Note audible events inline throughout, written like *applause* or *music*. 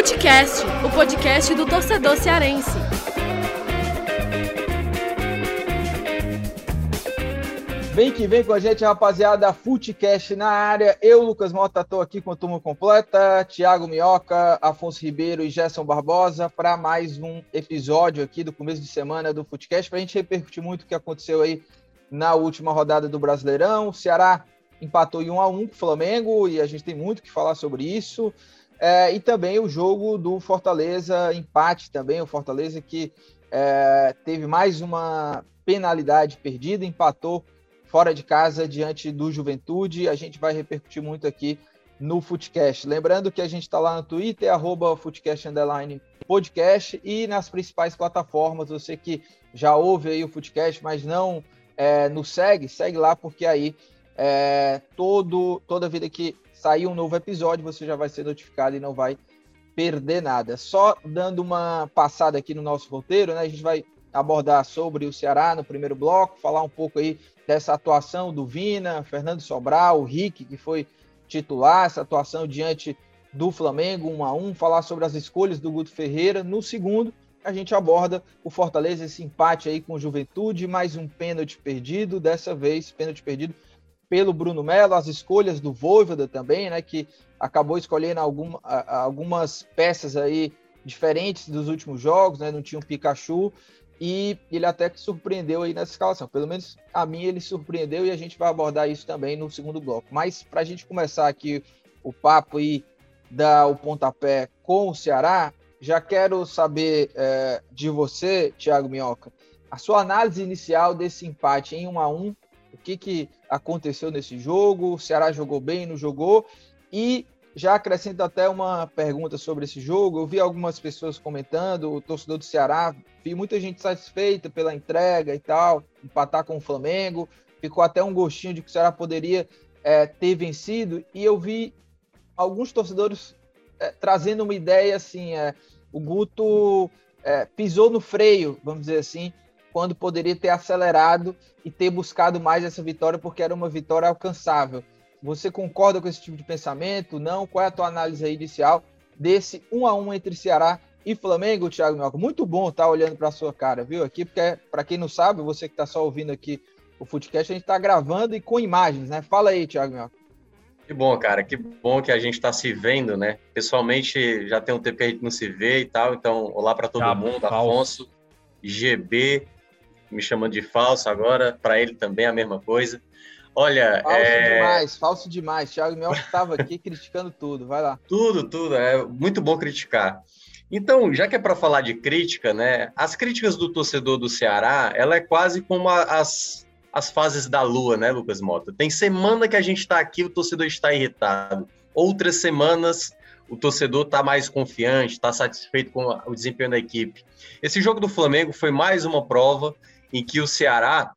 Futecast, o podcast do torcedor cearense. Vem que vem com a gente, rapaziada. Futecast na área. Eu, Lucas Mota, estou aqui com a turma completa. Thiago Minhoca, Afonso Ribeiro e Gerson Barbosa para mais um episódio aqui do começo de semana do Futecast para a gente repercutir muito o que aconteceu aí na última rodada do Brasileirão. O Ceará empatou em 1 a 1 com o Flamengo e a gente tem muito que falar sobre isso. É, e também o jogo do Fortaleza, empate também, o Fortaleza que é, teve mais uma penalidade perdida, empatou fora de casa diante do Juventude. A gente vai repercutir muito aqui no Footcast. Lembrando que a gente está lá no Twitter, arroba Podcast, e nas principais plataformas. Você que já ouve aí o Footcast, mas não é, nos segue, segue lá, porque aí é, todo, toda vida que sair um novo episódio, você já vai ser notificado e não vai perder nada. Só dando uma passada aqui no nosso roteiro, né? A gente vai abordar sobre o Ceará no primeiro bloco, falar um pouco aí dessa atuação do Vina, Fernando Sobral, o Rick, que foi titular, essa atuação diante do Flamengo, um a um, falar sobre as escolhas do Guto Ferreira. No segundo, a gente aborda o Fortaleza, esse empate aí com Juventude, mais um pênalti perdido, dessa vez pênalti perdido pelo Bruno Melo, as escolhas do Voivoda também, né, que acabou escolhendo algum, algumas peças aí diferentes dos últimos jogos, né, não tinha um Pikachu, e ele até que surpreendeu aí nessa escalação. Pelo menos a mim ele surpreendeu e a gente vai abordar isso também no segundo bloco. Mas para a gente começar aqui o papo e dar o pontapé com o Ceará, já quero saber é, de você, Thiago Minhoca, a sua análise inicial desse empate em 1 a 1 o que, que aconteceu nesse jogo, o Ceará jogou bem, não jogou, e já acrescento até uma pergunta sobre esse jogo. Eu vi algumas pessoas comentando, o torcedor do Ceará, vi muita gente satisfeita pela entrega e tal, empatar com o Flamengo, ficou até um gostinho de que o Ceará poderia é, ter vencido, e eu vi alguns torcedores é, trazendo uma ideia assim: é, o Guto é, pisou no freio, vamos dizer assim, quando poderia ter acelerado e ter buscado mais essa vitória, porque era uma vitória alcançável. Você concorda com esse tipo de pensamento? Não? Qual é a tua análise inicial desse 1 a 1 entre Ceará e Flamengo, Thiago Minhoca? Muito bom estar tá olhando para a sua cara, viu? Aqui, porque, para quem não sabe, você que está só ouvindo aqui o Footcast, a gente está gravando e com imagens, né? Fala aí, Thiago Minhoca. Que bom, cara. Que bom que a gente está se vendo, né? Pessoalmente, já tem um tempo que a gente não se vê e tal. Então, olá para todo mundo. Afonso, GB, me chamando de falso agora, para ele também a mesma coisa. Olha, falso é... demais, falso demais. Thiago Mel estava aqui *laughs* criticando tudo, vai lá. Tudo, tudo, é muito bom criticar. Então, já que é para falar de crítica, né? As críticas do torcedor do Ceará, ela é quase como as, as fases da lua, né, Lucas Mota? Tem semana que a gente está aqui, o torcedor está irritado. Outras semanas, o torcedor está mais confiante, está satisfeito com o desempenho da equipe. Esse jogo do Flamengo foi mais uma prova em que o Ceará,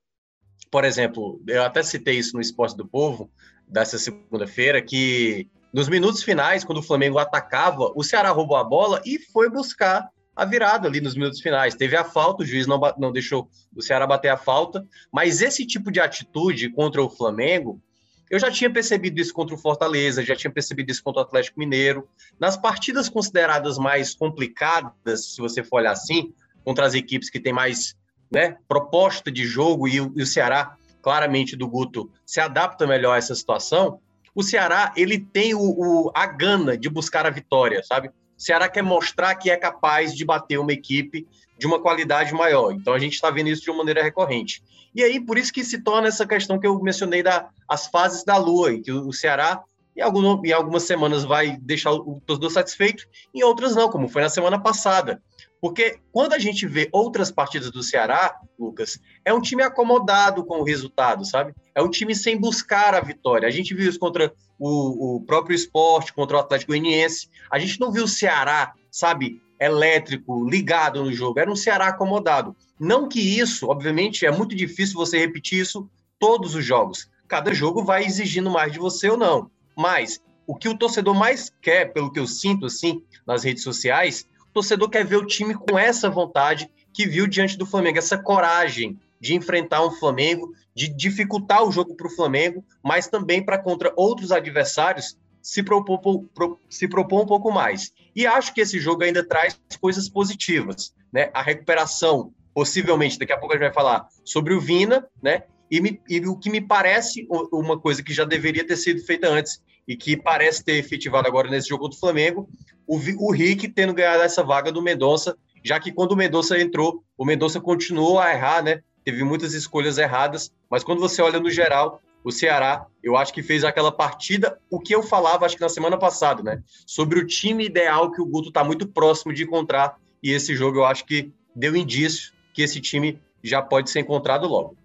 por exemplo, eu até citei isso no Esporte do Povo, dessa segunda-feira, que nos minutos finais, quando o Flamengo atacava, o Ceará roubou a bola e foi buscar a virada ali nos minutos finais. Teve a falta, o juiz não, não deixou o Ceará bater a falta, mas esse tipo de atitude contra o Flamengo, eu já tinha percebido isso contra o Fortaleza, já tinha percebido isso contra o Atlético Mineiro. Nas partidas consideradas mais complicadas, se você for olhar assim, contra as equipes que têm mais né, proposta de jogo e o, o Ceará, claramente do Guto, se adapta melhor a essa situação, o Ceará ele tem o, o, a gana de buscar a vitória, sabe? O Ceará quer mostrar que é capaz de bater uma equipe de uma qualidade maior. Então a gente está vendo isso de uma maneira recorrente. E aí, por isso que se torna essa questão que eu mencionei das fases da Lua, em que o Ceará, em, algum, em algumas semanas, vai deixar o torcedor satisfeito, em outras não, como foi na semana passada. Porque quando a gente vê outras partidas do Ceará, Lucas, é um time acomodado com o resultado, sabe? É um time sem buscar a vitória. A gente viu isso contra o, o próprio esporte, contra o Atlético Goianiense. A gente não viu o Ceará, sabe, elétrico, ligado no jogo. Era um Ceará acomodado. Não que isso, obviamente, é muito difícil você repetir isso todos os jogos. Cada jogo vai exigindo mais de você ou não. Mas o que o torcedor mais quer, pelo que eu sinto assim nas redes sociais, torcedor quer ver o time com essa vontade que viu diante do Flamengo, essa coragem de enfrentar um Flamengo, de dificultar o jogo para o Flamengo, mas também para contra outros adversários se propor, pro, se propor um pouco mais. E acho que esse jogo ainda traz coisas positivas, né? A recuperação, possivelmente, daqui a pouco a gente vai falar sobre o Vina, né? E, me, e o que me parece uma coisa que já deveria ter sido feita antes e que parece ter efetivado agora nesse jogo do Flamengo, o, o Rick tendo ganhado essa vaga do Mendonça, já que quando o Mendonça entrou, o Mendonça continuou a errar, né? Teve muitas escolhas erradas, mas quando você olha no geral, o Ceará, eu acho que fez aquela partida, o que eu falava, acho que na semana passada, né? Sobre o time ideal que o Guto está muito próximo de encontrar, e esse jogo eu acho que deu indício que esse time já pode ser encontrado logo.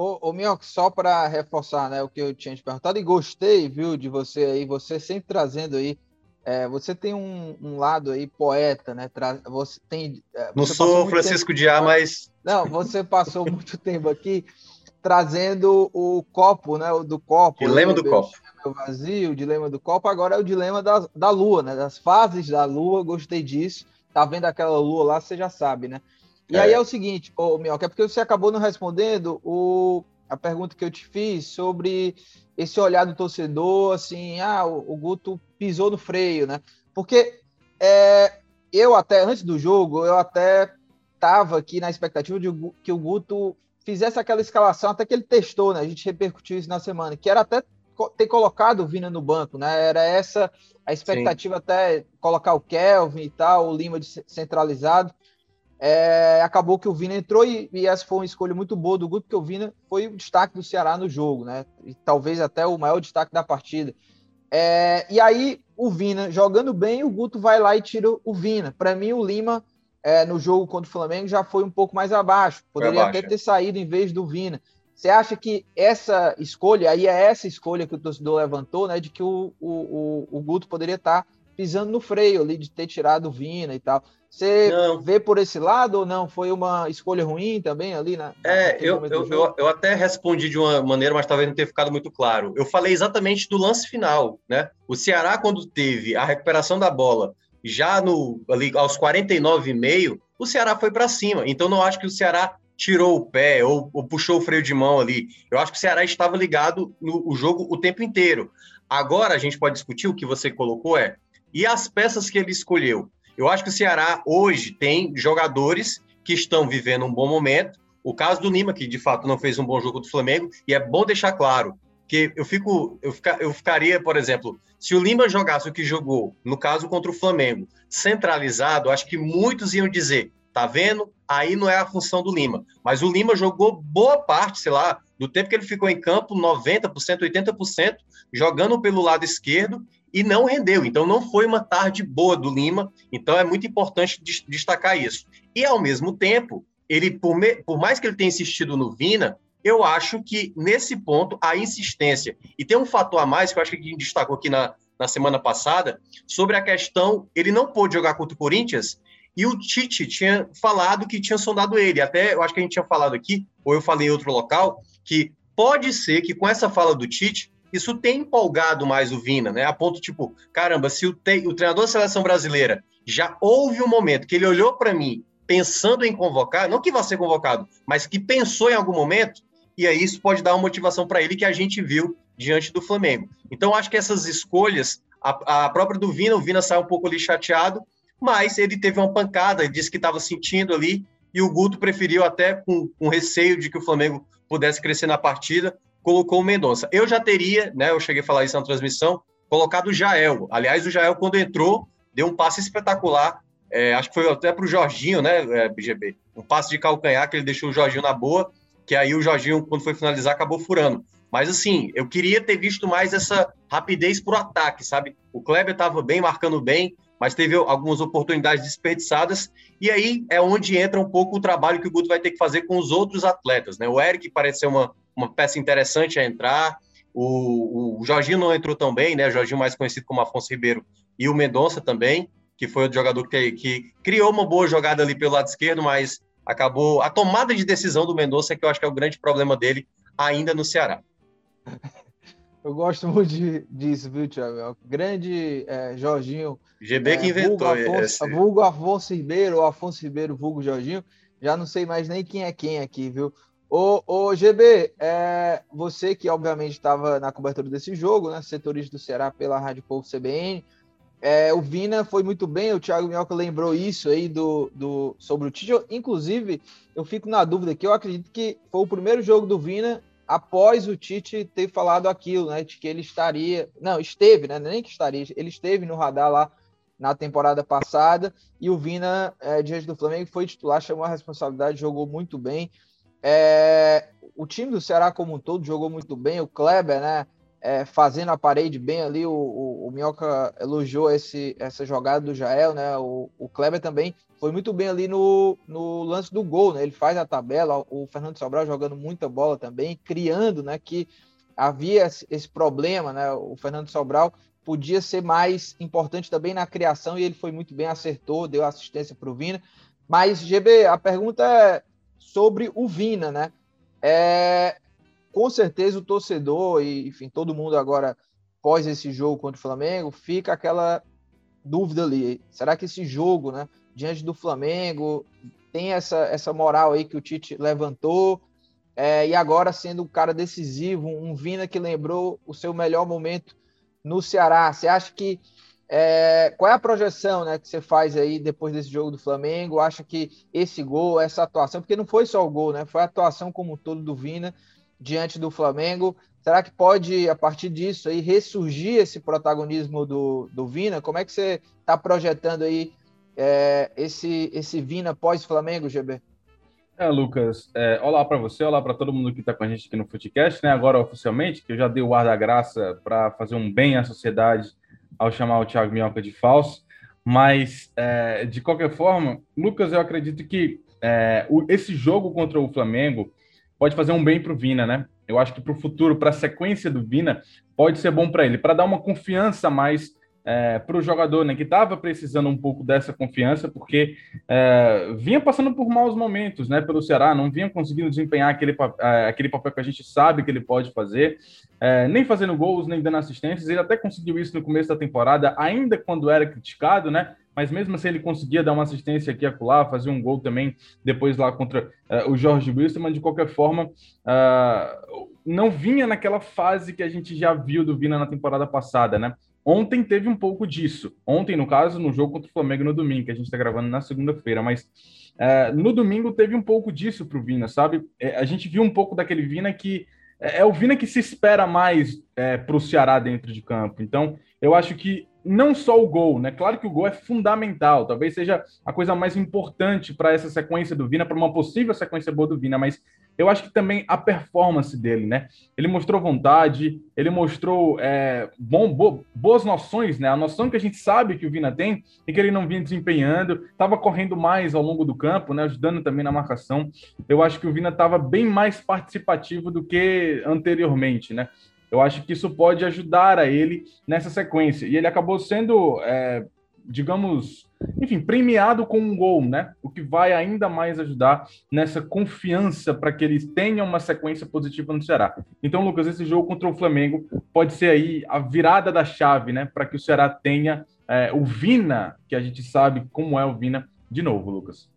Ô, ô só para reforçar né, o que eu tinha te perguntado, e gostei, viu, de você aí, você sempre trazendo aí. É, você tem um, um, lado aí poeta, né? Tra... Você tem. É, Não sou Francisco tempo... Diá, mas. Não, você passou muito tempo aqui trazendo o copo, né? O do copo. Dilema do copo. Vazio, o dilema do copo. Agora é o dilema da, da lua, né? Das fases da lua. Gostei disso. Tá vendo aquela lua lá, você já sabe, né? E é. aí é o seguinte, ô, Mioca, é porque você acabou não respondendo o, a pergunta que eu te fiz sobre esse olhar do torcedor, assim, ah, o, o Guto pisou no freio, né? Porque é, eu até, antes do jogo, eu até estava aqui na expectativa de que o Guto fizesse aquela escalação, até que ele testou, né? A gente repercutiu isso na semana, que era até ter colocado o Vina no banco, né? Era essa a expectativa Sim. até colocar o Kelvin e tal, o Lima de centralizado. É, acabou que o Vina entrou e, e, essa foi uma escolha muito boa do Guto, porque o Vina foi o destaque do Ceará no jogo, né? E talvez até o maior destaque da partida. É, e aí, o Vina jogando bem, o Guto vai lá e tira o Vina. Para mim, o Lima é, no jogo contra o Flamengo já foi um pouco mais abaixo. Poderia abaixo. até é. ter saído em vez do Vina. Você acha que essa escolha, aí é essa escolha que o torcedor levantou, né? De que o, o, o, Guto poderia estar pisando no freio ali, de ter tirado o Vina e tal. Você não. vê por esse lado ou não? Foi uma escolha ruim também ali, né? É, eu, eu, eu, eu, até respondi de uma maneira, mas talvez não tenha ficado muito claro. Eu falei exatamente do lance final, né? O Ceará, quando teve a recuperação da bola já no ali aos 49,5, o Ceará foi para cima. Então não acho que o Ceará tirou o pé ou, ou, puxou o freio de mão ali. Eu acho que o Ceará estava ligado no o jogo o tempo inteiro. Agora a gente pode discutir o que você colocou é e as peças que ele escolheu. Eu acho que o Ceará hoje tem jogadores que estão vivendo um bom momento. O caso do Lima, que de fato não fez um bom jogo do Flamengo, e é bom deixar claro, que eu fico, eu, fica, eu ficaria, por exemplo, se o Lima jogasse o que jogou, no caso contra o Flamengo, centralizado, acho que muitos iam dizer, tá vendo? Aí não é a função do Lima. Mas o Lima jogou boa parte, sei lá, do tempo que ele ficou em campo, 90%, 80%, jogando pelo lado esquerdo e não rendeu. Então não foi uma tarde boa do Lima. Então é muito importante destacar isso. E ao mesmo tempo, ele por, me, por mais que ele tenha insistido no Vina, eu acho que nesse ponto a insistência. E tem um fator a mais que eu acho que a gente destacou aqui na, na semana passada, sobre a questão, ele não pôde jogar contra o Corinthians, e o Tite tinha falado que tinha sondado ele. Até eu acho que a gente tinha falado aqui, ou eu falei em outro local, que pode ser que com essa fala do Tite, isso tenha empolgado mais o Vina, né? A ponto tipo, caramba, se o, te, o treinador da seleção brasileira já houve um momento que ele olhou para mim pensando em convocar, não que vá ser convocado, mas que pensou em algum momento, e aí isso pode dar uma motivação para ele que a gente viu diante do Flamengo. Então, acho que essas escolhas, a, a própria do Vina, o Vina saiu um pouco ali chateado, mas ele teve uma pancada, disse que estava sentindo ali, e o Guto preferiu até com, com receio de que o Flamengo pudesse crescer na partida, colocou o Mendonça. Eu já teria, né, eu cheguei a falar isso na transmissão, colocado o Jael. Aliás, o Jael, quando entrou, deu um passe espetacular, é, acho que foi até para o Jorginho, né, é, BGB? Um passe de calcanhar que ele deixou o Jorginho na boa, que aí o Jorginho, quando foi finalizar, acabou furando. Mas assim, eu queria ter visto mais essa rapidez pro ataque, sabe? O Kleber estava bem, marcando bem, mas teve algumas oportunidades desperdiçadas, e aí é onde entra um pouco o trabalho que o Guto vai ter que fazer com os outros atletas, né? O Eric parece ser uma, uma peça interessante a entrar, o, o Jorginho não entrou tão bem, né? O Jorginho mais conhecido como Afonso Ribeiro, e o Mendonça também, que foi o jogador que, que criou uma boa jogada ali pelo lado esquerdo, mas acabou. A tomada de decisão do Mendonça é que eu acho que é o grande problema dele ainda no Ceará. *laughs* Eu gosto muito de, disso, viu, Tiago? Grande é, Jorginho. GB é, que inventou. Vulgo Afonso, esse... vulgo Afonso Ribeiro, ou Afonso Ribeiro, vulgo Jorginho. Já não sei mais nem quem é quem aqui, viu? Ô, ô GB, é, você que obviamente estava na cobertura desse jogo, né? Setorista do Ceará pela Rádio Povo CBN. É, o Vina foi muito bem, o Thiago Minhoca lembrou isso aí do, do, sobre o Tite. Inclusive, eu fico na dúvida que eu acredito que foi o primeiro jogo do Vina após o Tite ter falado aquilo, né? De que ele estaria. Não, esteve, né? Nem que estaria, ele esteve no radar lá na temporada passada e o Vina, é, diante do Flamengo, foi titular, chamou a responsabilidade, jogou muito bem. É, o time do Ceará como um todo jogou muito bem, o Kleber, né? é, fazendo a parede bem ali. O, o, o Minhoca elogiou esse, essa jogada do Jael, né? O, o Kleber também foi muito bem ali no, no lance do gol, né? Ele faz a tabela, o Fernando Sobral jogando muita bola também, criando, né? Que havia esse problema, né? O Fernando Sobral podia ser mais importante também na criação e ele foi muito bem, acertou, deu assistência para o Vina. Mas, GB, a pergunta é sobre o Vina, né? É, com certeza o torcedor e, enfim, todo mundo agora, pós esse jogo contra o Flamengo, fica aquela dúvida ali. Será que esse jogo, né, diante do Flamengo, tem essa, essa moral aí que o Tite levantou? É, e agora sendo um cara decisivo, um Vina que lembrou o seu melhor momento no Ceará. Você acha que é, qual é a projeção né, que você faz aí depois desse jogo do Flamengo? Acha que esse gol, essa atuação, porque não foi só o gol, né? Foi a atuação como um todo do Vina diante do Flamengo. Será que pode, a partir disso, aí, ressurgir esse protagonismo do, do Vina? Como é que você está projetando aí é, esse, esse Vina pós-Flamengo, GB? É, Lucas, é, olá para você, olá para todo mundo que está com a gente aqui no Footcast, né? Agora oficialmente, que eu já dei o ar da graça para fazer um bem à sociedade ao chamar o Thiago Minhoca de falso. Mas, é, de qualquer forma, Lucas, eu acredito que é, o, esse jogo contra o Flamengo pode fazer um bem para o Vina, né? Eu acho que para o futuro, para a sequência do Vina, pode ser bom para ele, para dar uma confiança mais é, para o jogador, né, que estava precisando um pouco dessa confiança, porque é, vinha passando por maus momentos, né, pelo Ceará, não vinha conseguindo desempenhar aquele, é, aquele papel que a gente sabe que ele pode fazer, é, nem fazendo gols, nem dando assistências. Ele até conseguiu isso no começo da temporada, ainda quando era criticado, né, mas mesmo assim ele conseguia dar uma assistência aqui e acolá, fazer um gol também depois lá contra uh, o Jorge Wilson, mas de qualquer forma uh, não vinha naquela fase que a gente já viu do Vina na temporada passada, né? Ontem teve um pouco disso. Ontem, no caso, no jogo contra o Flamengo no domingo, que a gente está gravando na segunda-feira, mas uh, no domingo teve um pouco disso para o Vina, sabe? É, a gente viu um pouco daquele Vina que é, é o Vina que se espera mais é, para o Ceará dentro de campo. Então, eu acho que não só o gol, né? Claro que o gol é fundamental, talvez seja a coisa mais importante para essa sequência do Vina, para uma possível sequência boa do Vina, mas eu acho que também a performance dele, né? Ele mostrou vontade, ele mostrou é, bom, bo, boas noções, né? A noção que a gente sabe que o Vina tem e que ele não vinha desempenhando, estava correndo mais ao longo do campo, né? Ajudando também na marcação. Eu acho que o Vina estava bem mais participativo do que anteriormente, né? Eu acho que isso pode ajudar a ele nessa sequência. E ele acabou sendo, é, digamos, enfim, premiado com um gol, né? O que vai ainda mais ajudar nessa confiança para que eles tenham uma sequência positiva no Ceará. Então, Lucas, esse jogo contra o Flamengo pode ser aí a virada da chave, né? Para que o Ceará tenha é, o Vina, que a gente sabe como é o Vina, de novo, Lucas.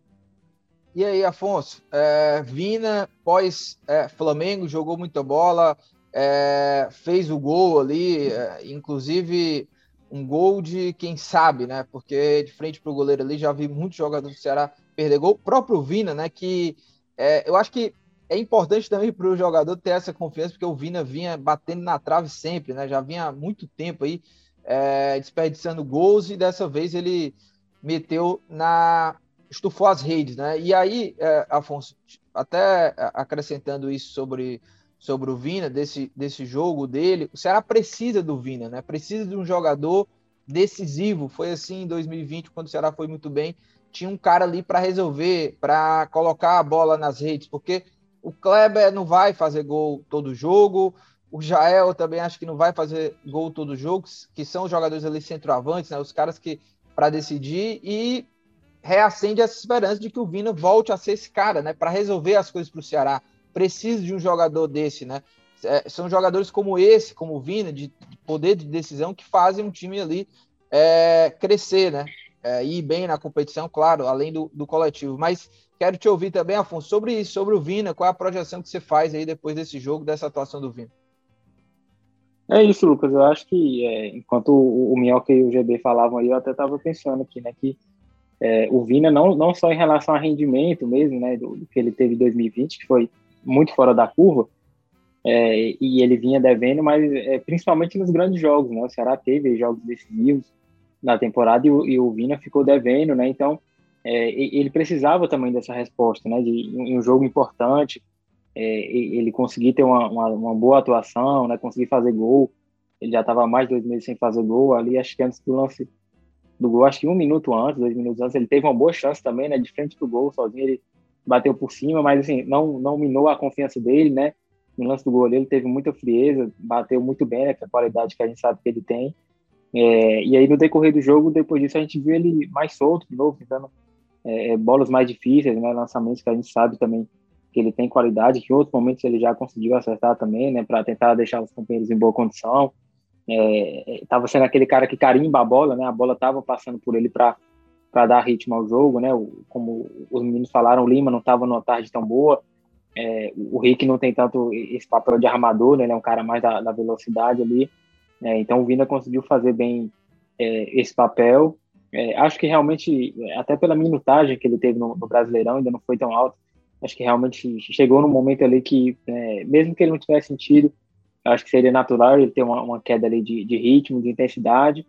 E aí, Afonso, é, Vina, pós é, Flamengo, jogou muita bola, é, fez o gol ali, é, inclusive um gol de quem sabe, né? Porque de frente para o goleiro ali já vi muitos jogadores do Ceará perder gol. O próprio Vina, né? Que é, eu acho que é importante também para o jogador ter essa confiança, porque o Vina vinha batendo na trave sempre, né? Já vinha muito tempo aí é, desperdiçando gols e dessa vez ele meteu na. estufou as redes, né? E aí, é, Afonso, até acrescentando isso sobre sobre o Vina, desse, desse jogo dele. O Ceará precisa do Vina, né? Precisa de um jogador decisivo. Foi assim em 2020, quando o Ceará foi muito bem. Tinha um cara ali para resolver, para colocar a bola nas redes, porque o Kleber não vai fazer gol todo jogo. O Jael também acho que não vai fazer gol todo jogo, que são os jogadores ali centroavantes, né? Os caras que para decidir e reacende essa esperança de que o Vina volte a ser esse cara, né? Para resolver as coisas para o Ceará precisa de um jogador desse, né? É, são jogadores como esse, como o Vina, de poder de decisão, que fazem um time ali é, crescer, né? é, ir bem na competição, claro, além do, do coletivo. Mas quero te ouvir também, Afonso, sobre isso, sobre o Vina, qual é a projeção que você faz aí depois desse jogo, dessa atuação do Vina? É isso, Lucas. Eu acho que é, enquanto o, o Minhoca e o GB falavam aí, eu até estava pensando aqui, né, que é, o Vina, não, não só em relação a rendimento mesmo, né, do, do, que ele teve em 2020, que foi muito fora da curva, é, e ele vinha devendo, mas é, principalmente nos grandes jogos, né, o Ceará teve jogos decisivos na temporada e o, e o Vina ficou devendo, né, então é, ele precisava também dessa resposta, né, de em um jogo importante, é, ele conseguir ter uma, uma, uma, boa atuação, né, conseguir fazer gol, ele já estava mais de dois meses sem fazer gol, ali acho que antes do lance do gol, acho que um minuto antes, dois minutos antes, ele teve uma boa chance também, né, de frente pro gol, sozinho, ele bateu por cima, mas assim, não, não minou a confiança dele, né, no lance do gol ele teve muita frieza, bateu muito bem, né, com a qualidade que a gente sabe que ele tem, é, e aí no decorrer do jogo, depois disso, a gente viu ele mais solto de novo, tentando é, bolas mais difíceis, né, lançamentos que a gente sabe também que ele tem qualidade, que em outros momentos ele já conseguiu acertar também, né, para tentar deixar os companheiros em boa condição, estava é, sendo aquele cara que carimba a bola, né? A bola estava passando por ele para para dar ritmo ao jogo, né? Como os meninos falaram, o Lima não estava numa tarde tão boa. É, o Rick não tem tanto esse papel de armador, né? Ele é um cara mais da, da velocidade ali. Né? Então o Vina conseguiu fazer bem é, esse papel. É, acho que realmente, até pela minutagem que ele teve no, no, Brasileirão, ainda não foi tão alto. Acho que realmente chegou num momento ali que, é, mesmo que ele não tivesse sentido, acho que seria natural ele ter uma, uma queda ali de, de, ritmo, de intensidade,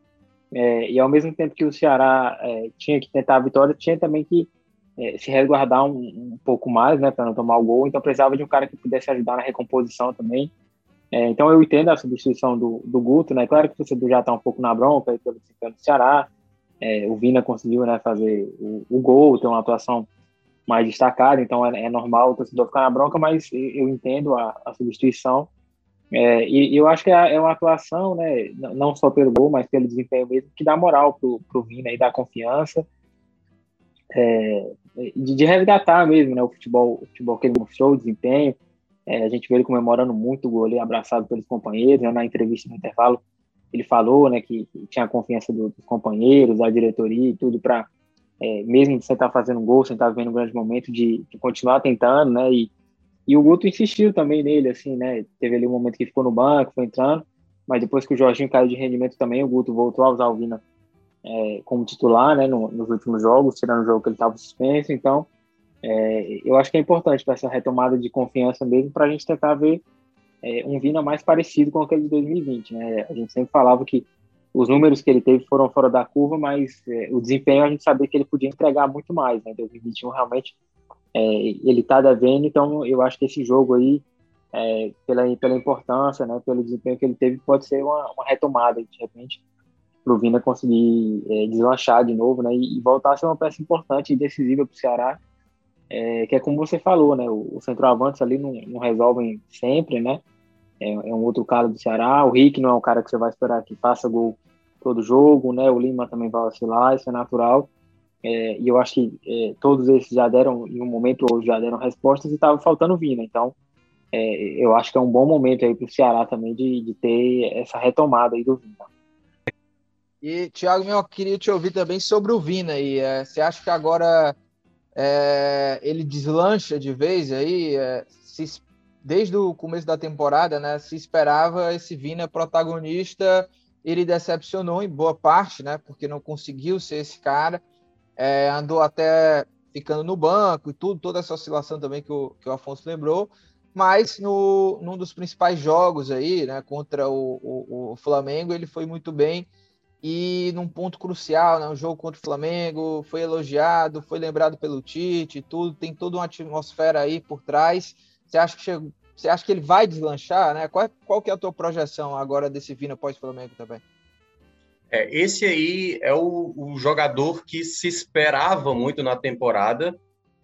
é, e ao mesmo tempo que o Ceará é, tinha que tentar a vitória, tinha também que é, se resguardar um, um, pouco mais, né, para não tomar o gol, então precisava de um cara que pudesse ajudar na recomposição também. É, então eu entendo a substituição do, do Guto, né, claro que torcedor já está um pouco na bronca pelo desempenho do Ceará, é, o Vina conseguiu né, fazer o, o, gol, ter uma atuação mais destacada, então é, é normal o torcedor ficar na bronca, mas eu entendo a, a substituição, é, e, eu acho que é, é, uma atuação, né, não só pelo gol, mas pelo desempenho mesmo, que dá moral pro, pro Vina e dá confiança, é, de, de, resgatar mesmo, né, o futebol, o futebol que ele mostrou, o desempenho, é, a gente vê ele comemorando muito o gol ali, abraçado pelos companheiros, né, na entrevista no intervalo, ele falou, né, que, tinha a confiança do, dos companheiros, da diretoria e tudo para, é, mesmo sem estar fazendo gol, sem estar vendo um grande momento, de, de continuar tentando, né, e e o Guto insistiu também nele, assim, né? Teve ali um momento que ficou no banco, foi entrando, mas depois que o Jorginho caiu de rendimento também, o Guto voltou a usar o Vina é, como titular, né? No, nos últimos jogos, tirando o jogo que ele estava suspenso. Então, é, eu acho que é importante para essa retomada de confiança mesmo, para a gente tentar ver é, um Vina mais parecido com aquele de 2020, né? A gente sempre falava que os números que ele teve foram fora da curva, mas é, o desempenho a gente sabia que ele podia entregar muito mais, né? 2021 realmente ele está devendo, então eu acho que esse jogo aí, é, pela, pela importância, né, pelo desempenho que ele teve, pode ser uma, uma retomada, de repente, para o Vina conseguir é, deslanchar de novo, né, e, e, voltar a ser uma peça importante e decisiva para o Ceará, é, que é como você falou, né, o, o centroavantes ali não, não resolvem sempre, né, é, é, um outro cara do Ceará, o Rick não é um cara que você vai esperar que faça gol todo jogo, né, o Lima também vai oscilar, isso é natural, é, e eu acho que é, todos esses já deram, em um momento ou já deram respostas e estava faltando Vina. Então, é, eu acho que é um bom momento aí para o Ceará também de, de ter essa retomada aí do Vina. E, Thiago, eu queria te ouvir também sobre o Vina. E, é, você acha que agora é, ele deslancha de vez aí? É, se, desde o começo da temporada, né, se esperava esse Vina protagonista, ele decepcionou em boa parte, né, porque não conseguiu ser esse cara é, andou até ficando no banco e tudo, toda essa oscilação também que o, que o Afonso lembrou, mas no, num dos principais jogos aí, né, contra o, o, o Flamengo, ele foi muito bem e num ponto crucial, né, um jogo contra o Flamengo, foi elogiado, foi lembrado pelo Tite e tudo, tem toda uma atmosfera aí por trás. Você acha que chegou, você acha que ele vai deslanchar, né? Qual, qual que é a tua projeção agora desse Vina pós-Flamengo também? É, esse aí é o, o, jogador que se esperava muito na temporada.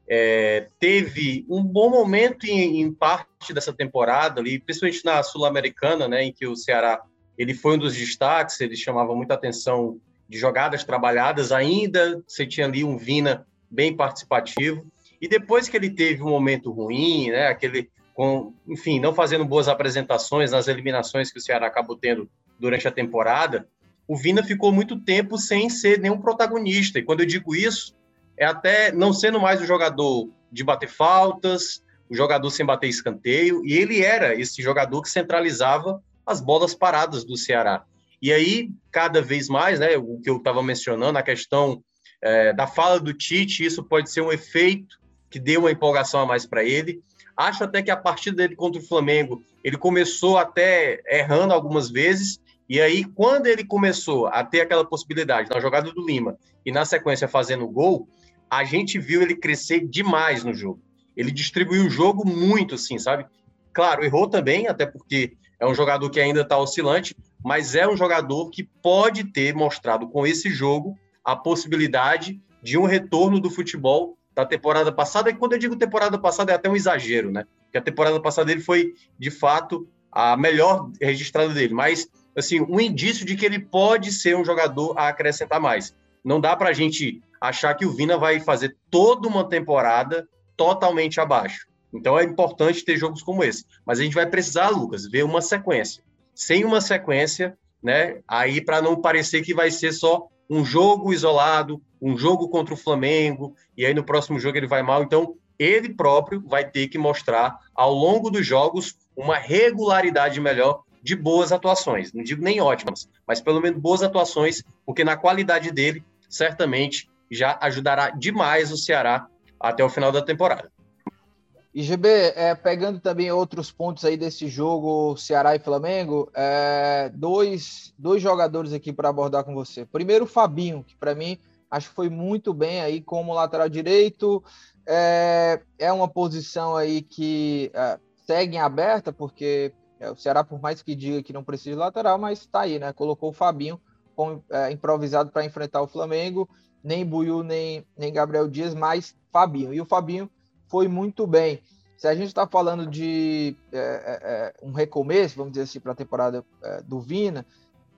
É, teve um bom momento em, em, parte dessa temporada, ali, principalmente na Sul-Americana, né, em que o Ceará ele foi um dos destaques, ele chamava muita atenção de jogadas trabalhadas. Ainda você tinha ali um Vina bem participativo. E depois que ele teve um momento ruim, né, aquele, com, enfim, não fazendo boas apresentações nas eliminações que o Ceará acabou tendo durante a temporada, o Vina ficou muito tempo sem ser nenhum protagonista. E quando eu digo isso, é até não sendo mais o jogador de bater faltas, o jogador sem bater escanteio, e ele era esse jogador que centralizava as bolas paradas do Ceará. E aí, cada vez mais, né, o que eu estava mencionando, a questão é, da fala do Tite, isso pode ser um efeito que deu uma empolgação a mais para ele. Acho até que a partida dele contra o Flamengo, ele começou até errando algumas vezes, e aí, quando ele começou a ter aquela possibilidade na jogada do Lima e na sequência fazendo gol, a gente viu ele crescer demais no jogo. Ele distribuiu o jogo muito, assim, sabe? Claro, errou também, até porque é um jogador que ainda está oscilante, mas é um jogador que pode ter mostrado com esse jogo a possibilidade de um retorno do futebol da temporada passada. E quando eu digo temporada passada, é até um exagero, né? Porque a temporada passada dele foi, de fato, a melhor registrada dele. Mas, assim, um indício de que ele pode ser um jogador a acrescentar mais. Não dá para a gente achar que o Vina vai fazer toda uma temporada totalmente abaixo. Então é importante ter jogos como esse. Mas a gente vai precisar, Lucas, ver uma sequência. Sem uma sequência, né? Aí para não parecer que vai ser só um jogo isolado, um jogo contra o Flamengo, e aí no próximo jogo ele vai mal. Então, ele próprio vai ter que mostrar ao longo dos jogos uma regularidade melhor de boas atuações. Não digo nem ótimas, mas pelo menos boas atuações, porque na qualidade dele, certamente já ajudará demais o Ceará até o final da temporada. E GB, é, pegando também outros pontos aí desse jogo Ceará e Flamengo, é, dois, dois jogadores aqui para abordar com você. Primeiro, o Fabinho, que para mim acho que foi muito bem aí como lateral direito. É, é uma posição aí que é, segue aberta, porque é, o Ceará, por mais que diga que não precisa de lateral, mas está aí, né? Colocou o Fabinho com, é, improvisado para enfrentar o Flamengo nem Buiu, nem, nem Gabriel Dias, mas Fabinho. E o Fabinho foi muito bem. Se a gente está falando de é, é, é, um recomeço, vamos dizer assim, para a temporada do Vina,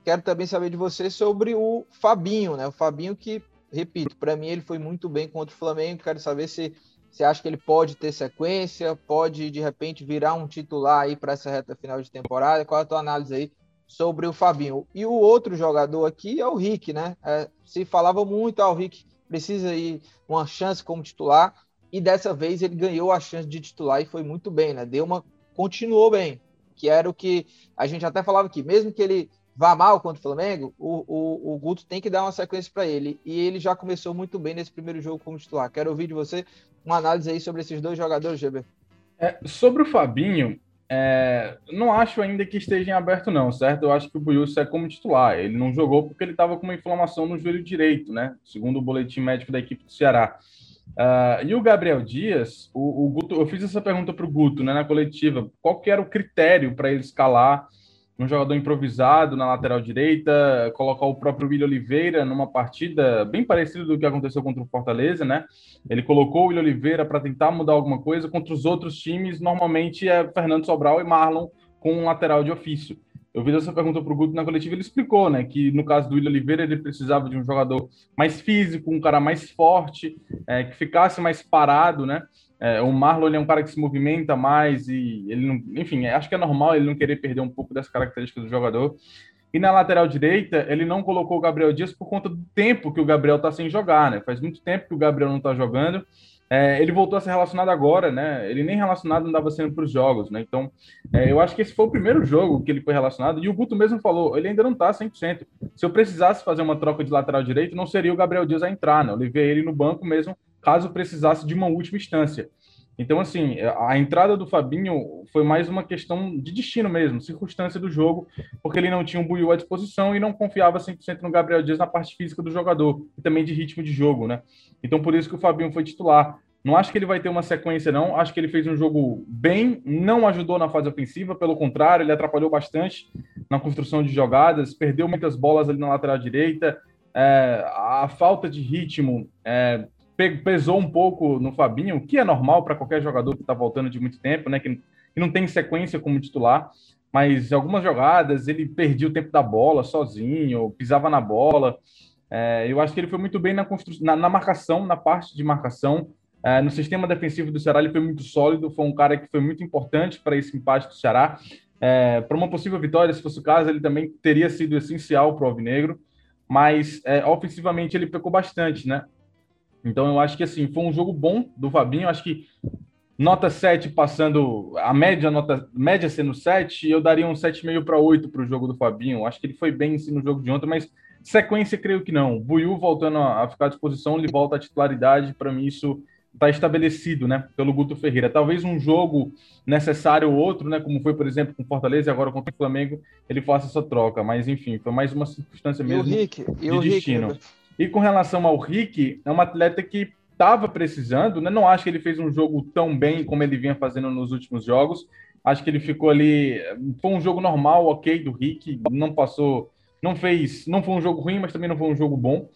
quero também saber de você sobre o Fabinho, né? O Fabinho que, repito, para mim ele foi muito bem contra o Flamengo. Quero saber se você acha que ele pode ter sequência, pode de repente virar um titular aí para essa reta final de temporada. Qual é a tua análise aí sobre o Fabinho. E o outro jogador aqui é o Rick, né? É, se falava muito, ah, o Rick precisa ir uma chance como titular, e dessa vez ele ganhou a chance de titular e foi muito bem, né? Deu uma. continuou bem, que era o que a gente até falava aqui, mesmo que ele vá mal contra o Flamengo, o, o, o Guto tem que dar uma sequência para ele. E ele já começou muito bem nesse primeiro jogo como titular. Quero ouvir de você uma análise aí sobre esses dois jogadores, GB. É, sobre o Fabinho, é, não acho ainda que esteja em aberto, não, certo? Eu acho que o Buius é como titular. Ele não jogou porque ele estava com uma inflamação no joelho direito, né? Segundo o boletim médico da equipe do Ceará. Uh, e o Gabriel Dias, o, o Guto, eu fiz essa pergunta para o Guto né, na coletiva: qual que era o critério para ele escalar um jogador improvisado na lateral direita, colocar o próprio William Oliveira numa partida bem parecida do que aconteceu contra o Fortaleza, né? Ele colocou o William Oliveira para tentar mudar alguma coisa. Contra os outros times, normalmente é Fernando Sobral e Marlon com um lateral de ofício. Eu fiz essa pergunta para o Guto na coletiva, ele explicou, né, que no caso do William Oliveira ele precisava de um jogador mais físico, um cara mais forte, é, que ficasse mais parado, né? É, o Marlon é um cara que se movimenta mais e ele não, enfim, acho que é normal ele não querer perder um pouco das características do jogador. E na lateral direita, ele não colocou o Gabriel Dias por conta do tempo que o Gabriel está sem jogar, né? Faz muito tempo que o Gabriel não está jogando. É, ele voltou a ser relacionado agora, né? Ele nem relacionado andava sendo para os jogos, né? Então, é, eu acho que esse foi o primeiro jogo que ele foi relacionado. E o Guto mesmo falou, ele ainda não está 100%. Se eu precisasse fazer uma troca de lateral direito, não seria o Gabriel Dias a entrar, né? Eu levei ele no banco mesmo caso precisasse de uma última instância. Então, assim, a entrada do Fabinho foi mais uma questão de destino mesmo, circunstância do jogo, porque ele não tinha um Buiu à disposição e não confiava 100% no Gabriel Dias na parte física do jogador e também de ritmo de jogo, né? Então, por isso que o Fabinho foi titular. Não acho que ele vai ter uma sequência, não. Acho que ele fez um jogo bem, não ajudou na fase ofensiva, pelo contrário, ele atrapalhou bastante na construção de jogadas, perdeu muitas bolas ali na lateral direita. É, a falta de ritmo é, pesou um pouco no Fabinho, o que é normal para qualquer jogador que está voltando de muito tempo, né? Que, não tem sequência como titular, mas algumas jogadas ele perdia o tempo da bola sozinho, pisava na bola. É, eu acho que ele foi muito bem na, na, na marcação, na parte de marcação. É, no sistema defensivo do Ceará, ele foi muito sólido, foi um cara que foi muito importante para esse empate do Ceará. É, para uma possível vitória, se fosse o caso, ele também teria sido essencial para o Alvinegro, mas é, ofensivamente ele pecou bastante, né? Então eu acho que assim, foi um jogo bom do Fabinho, acho que nota 7 passando, a média nota média sendo 7, eu daria um 7,5 para 8 para o jogo do Fabinho. Acho que ele foi bem sim, no jogo de ontem, mas sequência creio que não. Buiu voltando a, a ficar à disposição, ele volta à titularidade, para mim isso está estabelecido, né, pelo Guto Ferreira. Talvez um jogo necessário ou outro, né, como foi, por exemplo, com Fortaleza e agora contra o Flamengo, ele faça essa troca. Mas, enfim, foi mais uma circunstância mesmo e o Rick, de e o destino. Rick, e com relação ao Rick, é um atleta que estava precisando, né? Não acho que ele fez um jogo tão bem como ele vinha fazendo nos últimos jogos. Acho que ele ficou ali. Foi um jogo normal, ok, do Rick. Não passou. Não fez. Não foi um jogo ruim, mas também não foi um jogo bom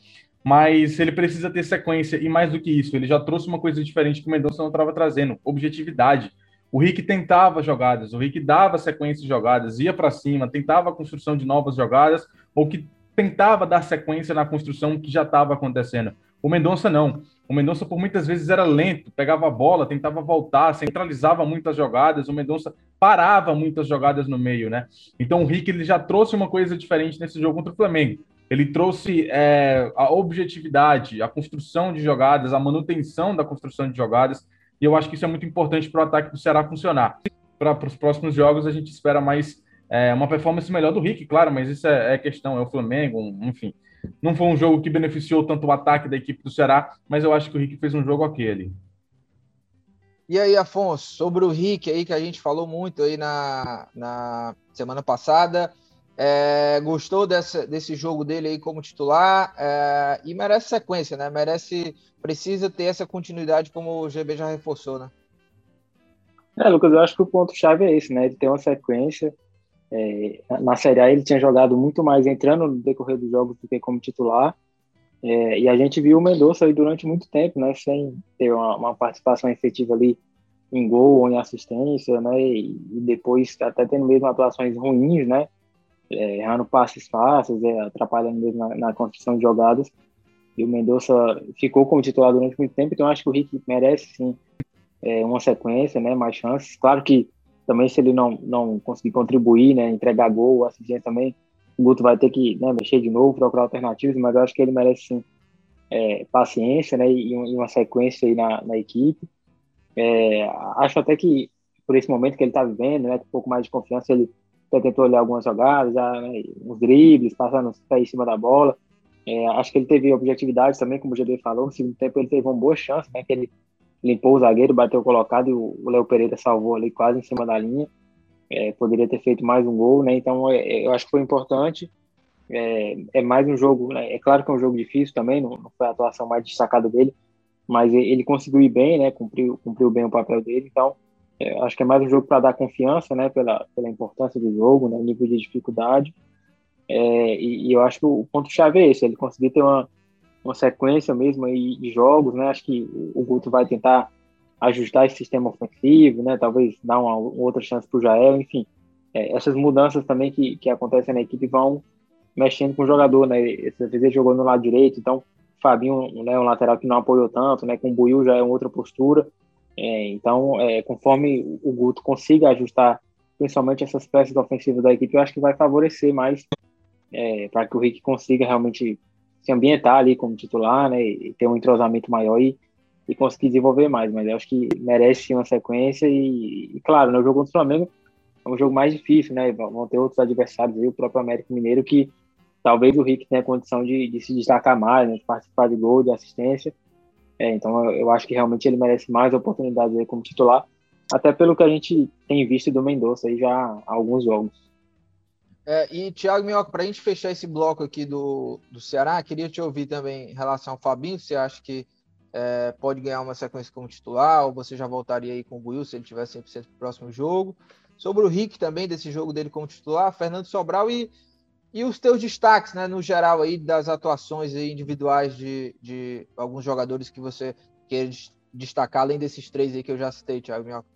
mas ele precisa ter sequência e mais do que isso, ele já trouxe uma coisa diferente que o Mendonça não estava trazendo, objetividade. O Rick tentava jogadas, o Rick dava sequência de jogadas, ia para cima, tentava a construção de novas jogadas, ou que tentava dar sequência na construção que já estava acontecendo. O Mendonça não. O Mendonça por muitas vezes era lento, pegava a bola, tentava voltar, centralizava muitas jogadas, o Mendonça parava muitas jogadas no meio, né? Então o Rick ele já trouxe uma coisa diferente nesse jogo contra o Flamengo. Ele trouxe é, a objetividade, a construção de jogadas, a manutenção da construção de jogadas, e eu acho que isso é muito importante para o ataque do Ceará funcionar. Para os próximos jogos, a gente espera mais é, uma performance melhor do Rick, claro, mas isso é, é questão, é o Flamengo, enfim. Não foi um jogo que beneficiou tanto o ataque da equipe do Ceará, mas eu acho que o Rick fez um jogo ok ali. E aí, Afonso, sobre o Rick aí, que a gente falou muito aí na, na semana passada, é, gostou dessa, desse jogo dele aí como titular é, e merece sequência, né? Merece, precisa ter essa continuidade como o GB já reforçou, né? É, Lucas, eu acho que o ponto-chave é esse, né? Ele tem uma sequência. É, na Série A ele tinha jogado muito mais entrando no decorrer dos jogos do que como titular. É, e a gente viu o Mendonça aí durante muito tempo, né? Sem ter uma, uma participação efetiva ali em gol ou em assistência, né? E, e depois até tendo mesmo atuações ruins, né? é, errando passes fáceis, é, atrapalhando mesmo na, na, construção de jogadas. E o Mendonça ficou como titular durante muito tempo, então acho que o Rick merece sim é, uma sequência, né, mais chances. Claro que também se ele não, não conseguir contribuir, né, entregar gol, assistência também, o Guto vai ter que né, mexer de novo, procurar alternativas, mas eu acho que ele merece sim é, paciência né, e, e, uma sequência aí na, na equipe. É, acho até que por esse momento que ele está vivendo, né, com um pouco mais de confiança, ele até tentou olhar algumas jogadas, já, né, uns dribles, passando pé em cima da bola. É, acho que ele teve objetividade também, como o GD falou, no segundo tempo ele teve uma boa chance, né, que ele limpou o zagueiro, bateu colocado e o Léo Pereira salvou ali quase em cima da linha. É, poderia ter feito mais um gol, né? Então é, eu acho que foi importante. É, é mais um jogo, né? é claro que é um jogo difícil também, não, não foi a atuação mais destacada dele, mas ele conseguiu ir bem, né? Cumpriu, cumpriu bem o papel dele. Então é, acho que é mais um jogo para dar confiança, né, pela, pela importância do jogo, né, nível de dificuldade. É, e, e, eu acho que o ponto-chave é esse, ele conseguir ter uma, uma sequência mesmo aí de jogos, né, acho que o, Guto vai tentar ajustar esse sistema ofensivo, né, talvez dar uma, uma outra chance para o Jael, enfim. É, essas mudanças também que, que acontecem na equipe vão mexendo com o jogador, né, essa vez ele jogou no lado direito, então Fabinho, né, um lateral que não apoiou tanto, né, com o Buiu já é outra postura, é, então, é, conforme o Guto consiga ajustar principalmente essas peças ofensivas da equipe, eu acho que vai favorecer mais é, para que o Rick consiga realmente se ambientar ali como titular, né, e ter um entrosamento maior e, e conseguir desenvolver mais. Mas eu acho que merece uma sequência e, e claro, no né, jogo contra o Flamengo é um jogo mais difícil, né? Vão ter outros adversários aí, o próprio América Mineiro, que talvez o Rick tenha condição de, de se destacar mais, né, de participar de gol, de assistência. É, então eu, acho que realmente ele merece mais oportunidades como titular, até pelo que a gente tem visto do Mendonça aí já há alguns jogos. É, e Thiago Minhoca, para a gente fechar esse bloco aqui do, do Ceará, queria te ouvir também em relação ao Fabinho, você acha que é, pode ganhar uma sequência como titular, ou você já voltaria aí com o Buiu se ele tiver 100% pro próximo jogo? Sobre o Rick também, desse jogo dele como titular, Fernando Sobral e e os teus destaques, né, no geral aí das atuações aí individuais de, de alguns jogadores que você quer destacar, além desses três aí que eu já citei, Thiago Minhoca.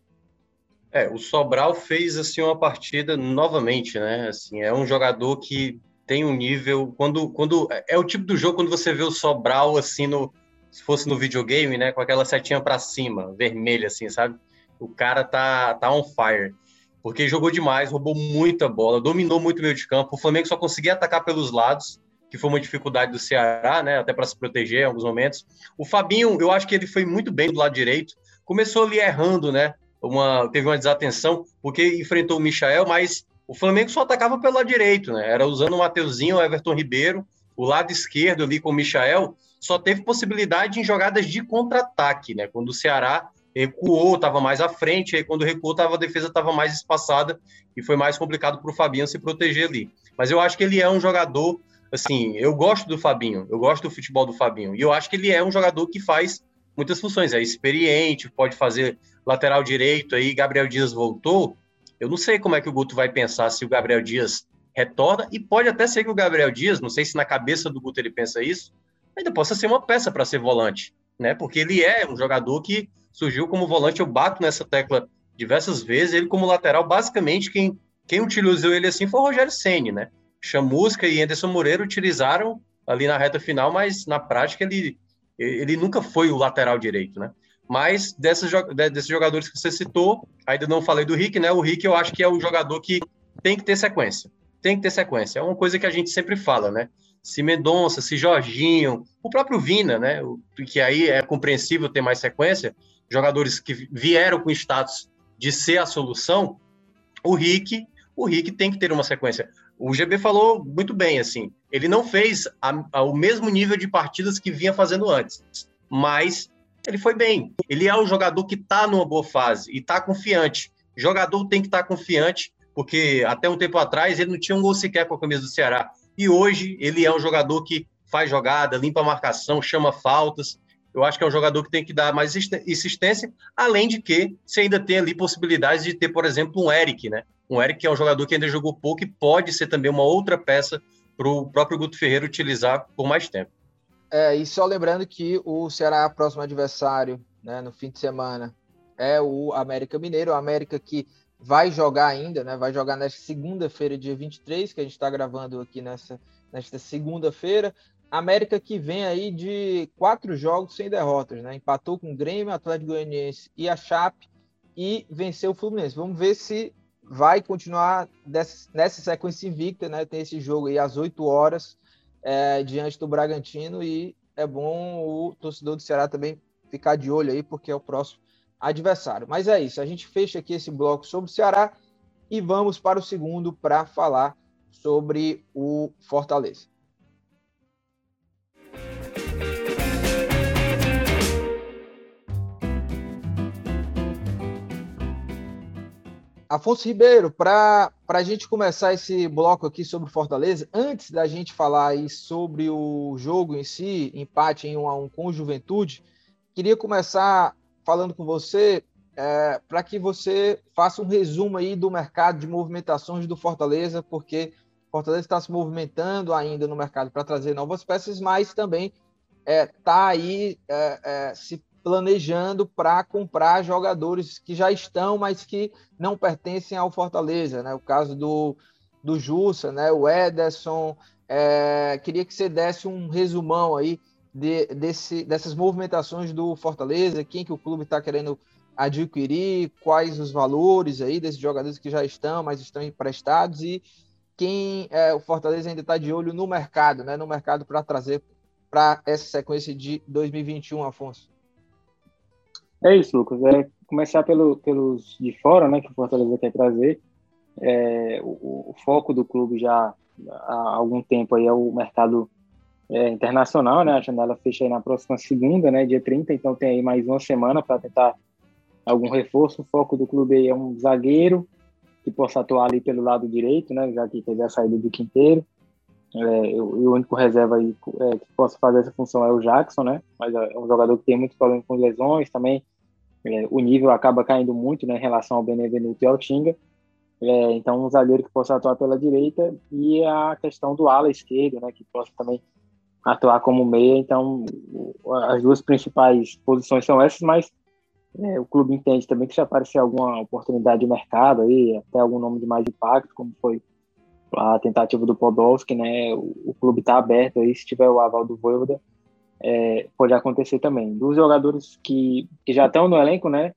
É, o Sobral fez assim uma partida novamente, né? Assim, é um jogador que tem um nível quando quando é o tipo do jogo quando você vê o Sobral assim no se fosse no videogame, né, com aquela setinha para cima, vermelha assim, sabe? O cara tá tá on fire. porque jogou demais, roubou muita bola, dominou muito o meio de campo. O Flamengo só conseguia atacar pelos lados, que foi uma dificuldade do Ceará, né? Até para se proteger em alguns momentos. O Fabinho, eu acho que ele foi muito bem do lado direito. Começou ali errando, né? Uma, teve uma desatenção, porque enfrentou o Michael, mas o Flamengo só atacava pelo lado direito, né? Era usando o Mateuzinho, o Everton Ribeiro, o lado esquerdo ali com o Michael, só teve possibilidade em jogadas de contra-ataque, né? Quando o Ceará recuou, estava mais à frente, aí quando recuou, tava, a defesa estava mais espaçada e foi mais complicado para o Fabinho se proteger ali. Mas eu acho que ele é um jogador, assim, eu gosto do Fabinho, eu gosto do futebol do Fabinho, e eu acho que ele é um jogador que faz muitas funções, é experiente, pode fazer lateral direito, aí Gabriel Dias voltou, eu não sei como é que o Guto vai pensar se o Gabriel Dias retorna, e pode até ser que o Gabriel Dias, não sei se na cabeça do Guto ele pensa isso, ainda possa ser uma peça para ser volante, né? Porque ele é um jogador que surgiu como volante, eu bato nessa tecla diversas vezes, ele como lateral, basicamente quem, quem utilizou ele assim foi o Rogério Ceni, né? Chamusca e Anderson Moreira utilizaram ali na reta final, mas na prática ele, ele nunca foi o lateral direito, né? Mas desses, jogadores que você citou, ainda não falei do Rick, né? O Rick eu acho que é o jogador que tem que ter sequência. Tem que ter sequência. É uma coisa que a gente sempre fala, né? se Mendonça, se Jorginho, o próprio Vina, né? Que aí é compreensível ter mais sequência, jogadores que vieram com status de ser a solução, o Rick, o Rick tem que ter uma sequência. O GB falou muito bem, assim, ele não fez a, a, o mesmo nível de partidas que vinha fazendo antes, mas ele foi bem. Ele é um jogador que está numa boa fase e está confiante. Jogador tem que estar tá confiante, porque até um tempo atrás ele não tinha um gol sequer com a camisa do Ceará. E hoje ele é um jogador que faz jogada, limpa a marcação, chama faltas. Eu acho que é um jogador que tem que dar mais insistência, além de que você ainda tem ali possibilidades de ter, por exemplo, um Eric, né? Um Eric que é um jogador que ainda jogou pouco e pode ser também uma outra peça para o próprio Guto Ferreira utilizar por mais tempo. É, e só lembrando que o Ceará, próximo adversário, né, no fim de semana, é o América Mineiro, o América que vai jogar ainda, né? Vai jogar nesta segunda-feira, dia 23, que a gente está gravando aqui nessa, nesta segunda-feira. América que vem aí de quatro jogos sem derrotas, né? Empatou com o Grêmio, Atlético Goianiense e a Chape e venceu o Fluminense. Vamos ver se vai continuar nessa sequência invicta, né? Tem esse jogo aí às 8 horas é, diante do Bragantino e é bom o torcedor do Ceará também ficar de olho aí, porque é o próximo adversário. Mas é isso, a gente fecha aqui esse bloco sobre o Ceará e vamos para o segundo para falar sobre o Fortaleza. Afonso Ribeiro, para a gente começar esse bloco aqui sobre Fortaleza, antes da gente falar aí sobre o jogo em si, empate em 1 a 1 com o Juventude, queria começar falando com você é, para que você faça um resumo aí do mercado de movimentações do Fortaleza, porque Fortaleza está se movimentando ainda no mercado para trazer novas peças, mas também está é, tá aí é, é, se planejando para comprar jogadores que já estão, mas que não pertencem ao Fortaleza, né? O caso do, do Jussa, né? O Ederson. É, queria que você desse um resumão aí de, desse, dessas movimentações do Fortaleza, quem que o clube está querendo adquirir, quais os valores aí desses jogadores que já estão, mas estão emprestados e quem é, o Fortaleza ainda está de olho no mercado, né? No mercado para trazer para essa sequência de 2021, Afonso. É isso, Lucas. É começar pelo, pelos de fora, né? Que o Fortaleza quer trazer. É, o, o, foco do clube já há algum tempo aí é o mercado é, internacional, né? A janela fecha aí na próxima segunda, né? Dia 30, então tem aí mais uma semana para tentar algum reforço. O foco do clube aí é um zagueiro que possa atuar ali pelo lado direito, né? Já que teve a saída do Quinteiro. É, o único reserva aí é, que possa fazer essa função é o Jackson, né? Mas é um jogador que tem muito problema com lesões também. É, o nível acaba caindo muito né, em relação ao Benevenuto e ao Tinga. É, então, um zagueiro que possa atuar pela direita e a questão do ala esquerdo, né, que possa também atuar como meia, então as duas principais posições são essas, mas é, o clube entende também que se aparecer alguma oportunidade de mercado aí, até algum nome de mais impacto, como foi a tentativa do Podolski, né, o, o clube está aberto aí, se tiver o aval do Voivoda, é, pode acontecer também. Dos jogadores que, que já estão no elenco, né,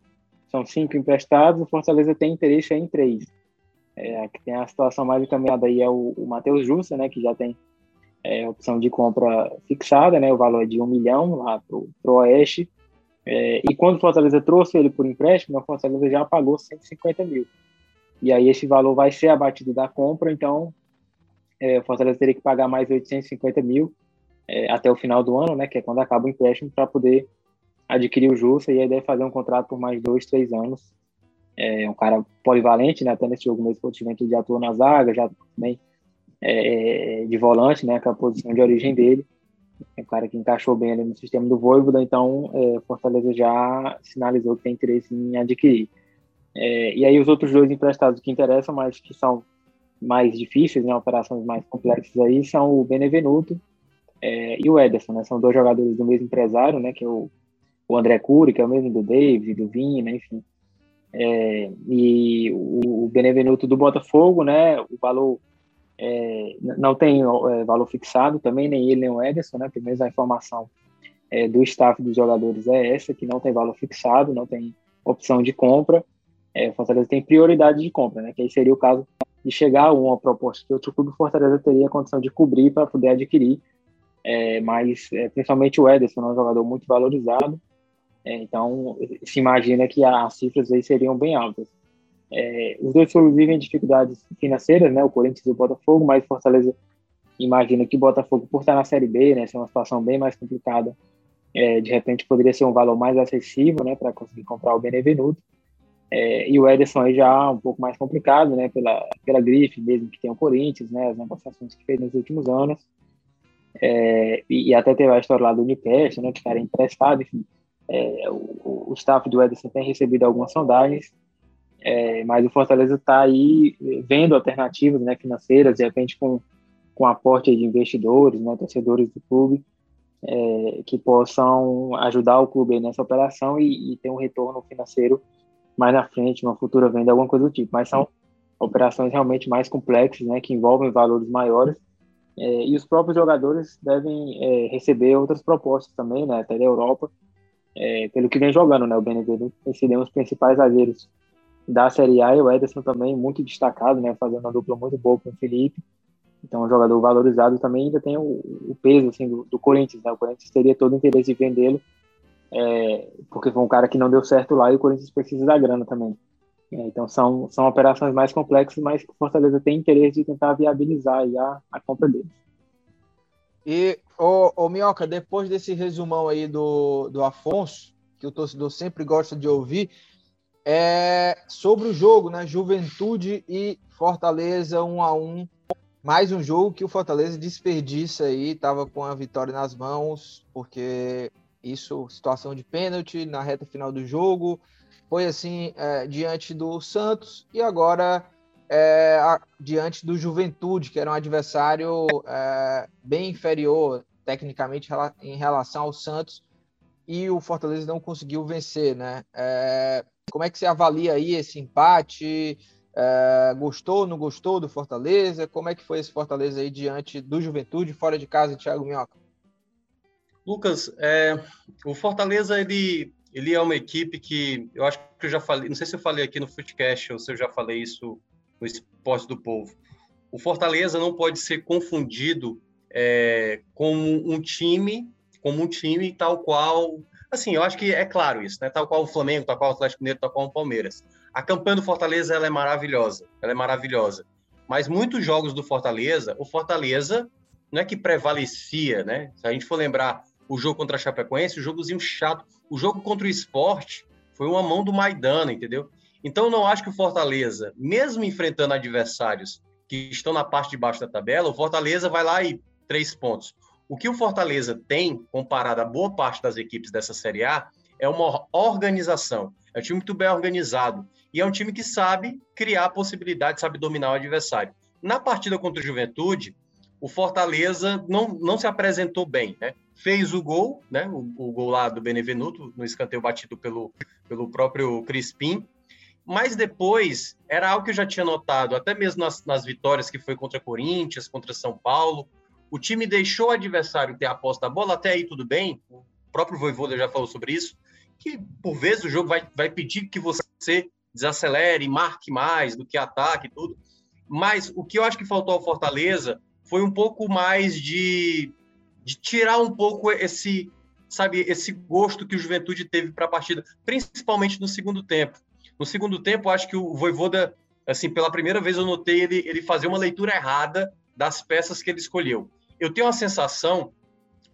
são cinco emprestados, o Fortaleza tem interesse em três. É, que tem a situação mais encaminhada aí é o, o Matheus Justa, né, que já tem é, opção de compra fixada, né, o valor é de um milhão lá pro, pro Oeste, é, e quando o Fortaleza trouxe ele por empréstimo, o Fortaleza já pagou 150 mil. E aí esse valor vai ser abatido da compra, então é, o Fortaleza teria que pagar mais 850 mil é, até o final do ano, né, que é quando acaba o empréstimo, para poder adquirir o Justa, e aí deve fazer um contrato por mais dois, três anos, é um cara polivalente, né? Até nesse jogo mesmo, o ele já atuou na zaga, já também é, de volante, né? Com a posição de origem dele. É um cara que encaixou bem ali no sistema do Voivoda, então é, Fortaleza já sinalizou que tem interesse em adquirir. É, e aí os outros dois emprestados que interessam, mas que são mais difíceis, né, operações mais complexas aí, são o Benevenuto é, e o Ederson, né? São dois jogadores do mesmo empresário, né? Que é o, o André Cury, que é o mesmo do David, do Vini, né, enfim. É, e o, o Benevenuto do Botafogo, né? O valor é, não tem é, valor fixado também, nem ele nem o Ederson, né? Pelo menos a informação é, do staff dos jogadores é essa, que não tem valor fixado, não tem opção de compra. É, o Fortaleza tem prioridade de compra, né? Que aí seria o caso de chegar a uma proposta que outro clube Fortaleza teria a condição de cobrir para poder adquirir. É, mas é, principalmente o Ederson é um jogador muito valorizado é, então, se imagina que as cifras aí seriam bem altas. É, os dois clubes vivem dificuldades financeiras, né? O Corinthians e o Botafogo, mas Fortaleza imagina que o Botafogo, por estar na Série B, né, ser uma situação bem mais complicada, é, de repente poderia ser um valor mais acessível, né, para conseguir comprar o Benevenuto. É, e o Ederson aí já um pouco mais complicado, né, pela, pela grife mesmo que tem o Corinthians, né, as negociações que fez nos últimos anos. É, e, e, até teve a história lá do Uniperso, né, que era emprestado, enfim. É, o, o staff do Ederson tem recebido algumas sondagens, é, mas o Fortaleza está aí vendo alternativas né, financeiras, de repente com, com aporte de investidores, né, torcedores do clube, é, que possam ajudar o clube nessa operação e, e, ter um retorno financeiro mais na frente, uma futura venda, alguma coisa do tipo. Mas são operações realmente mais complexas, né, que envolvem valores maiores, é, e os próprios jogadores devem é, receber outras propostas também, né, até da Europa, é, pelo que vem jogando, né? O Benevenuto tem sido um dos principais zagueiros da Série A e o Ederson também muito destacado, né? Fazendo uma dupla muito boa com o Felipe. Então, um jogador valorizado também ainda tem o, o peso assim, do, do, Corinthians, né? O Corinthians teria todo o interesse em vendê-lo, é, porque foi um cara que não deu certo lá e o Corinthians precisa da grana também. É, então, são, são operações mais complexas, mas que o Fortaleza tem interesse de tentar viabilizar a, a compra deles. E, ô, ô Minhoca, depois desse resumão aí do, do Afonso, que o torcedor sempre gosta de ouvir, é sobre o jogo, né? Juventude e Fortaleza um a um. Mais um jogo que o Fortaleza desperdiça aí, tava com a vitória nas mãos, porque isso, situação de pênalti na reta final do jogo, foi assim é, diante do Santos e agora é, a, diante do Juventude, que era um adversário é, bem inferior tecnicamente em relação ao Santos, e o Fortaleza não conseguiu vencer, né? É, como é que você avalia aí esse empate? É, gostou, não gostou do Fortaleza? Como é que foi esse Fortaleza aí diante do Juventude, fora de casa, Thiago Minhoca? Lucas, é, o Fortaleza ele, ele é uma equipe que eu acho que eu já falei, não sei se eu falei aqui no Footcast ou se eu já falei isso no esporte do povo. O Fortaleza não pode ser confundido é, como um time, como um time tal qual, assim, eu acho que é claro isso, né? Tal qual o Flamengo, tal qual o Atlético Mineiro, tal qual o Palmeiras. A campanha do Fortaleza ela é maravilhosa, ela é maravilhosa. Mas muitos jogos do Fortaleza, o Fortaleza não é que prevalecia, né? Se a gente for lembrar o jogo contra a Chapecoense, o jogozinho chato, o jogo contra o Esporte foi uma mão do Maidana, entendeu? Então, não acho que o Fortaleza, mesmo enfrentando adversários que estão na parte de baixo da tabela, o Fortaleza vai lá e três pontos. O que o Fortaleza tem, comparado a boa parte das equipes dessa Série A, é uma organização. É um time muito bem organizado. E é um time que sabe criar possibilidades, sabe dominar o adversário. Na partida contra o Juventude, o Fortaleza não, não se apresentou bem, né? Fez o gol, né? O, o gol lá do Benevenuto, no escanteio batido pelo, pelo próprio Crispim, mas depois, era algo que eu já tinha notado, até mesmo nas, nas vitórias que foi contra Corinthians, contra São Paulo. O time deixou o adversário ter a posse da bola, até aí tudo bem. O próprio Voivoda já falou sobre isso, que por vezes o jogo vai, vai pedir que você desacelere, marque mais do que ataque e tudo. Mas o que eu acho que faltou ao Fortaleza foi um pouco mais de, de tirar um pouco esse, sabe, esse gosto que o Juventude teve para a partida, principalmente no segundo tempo. No segundo tempo, acho que o Voivoda, assim, pela primeira vez eu notei ele, ele fazer uma leitura errada das peças que ele escolheu. Eu tenho a sensação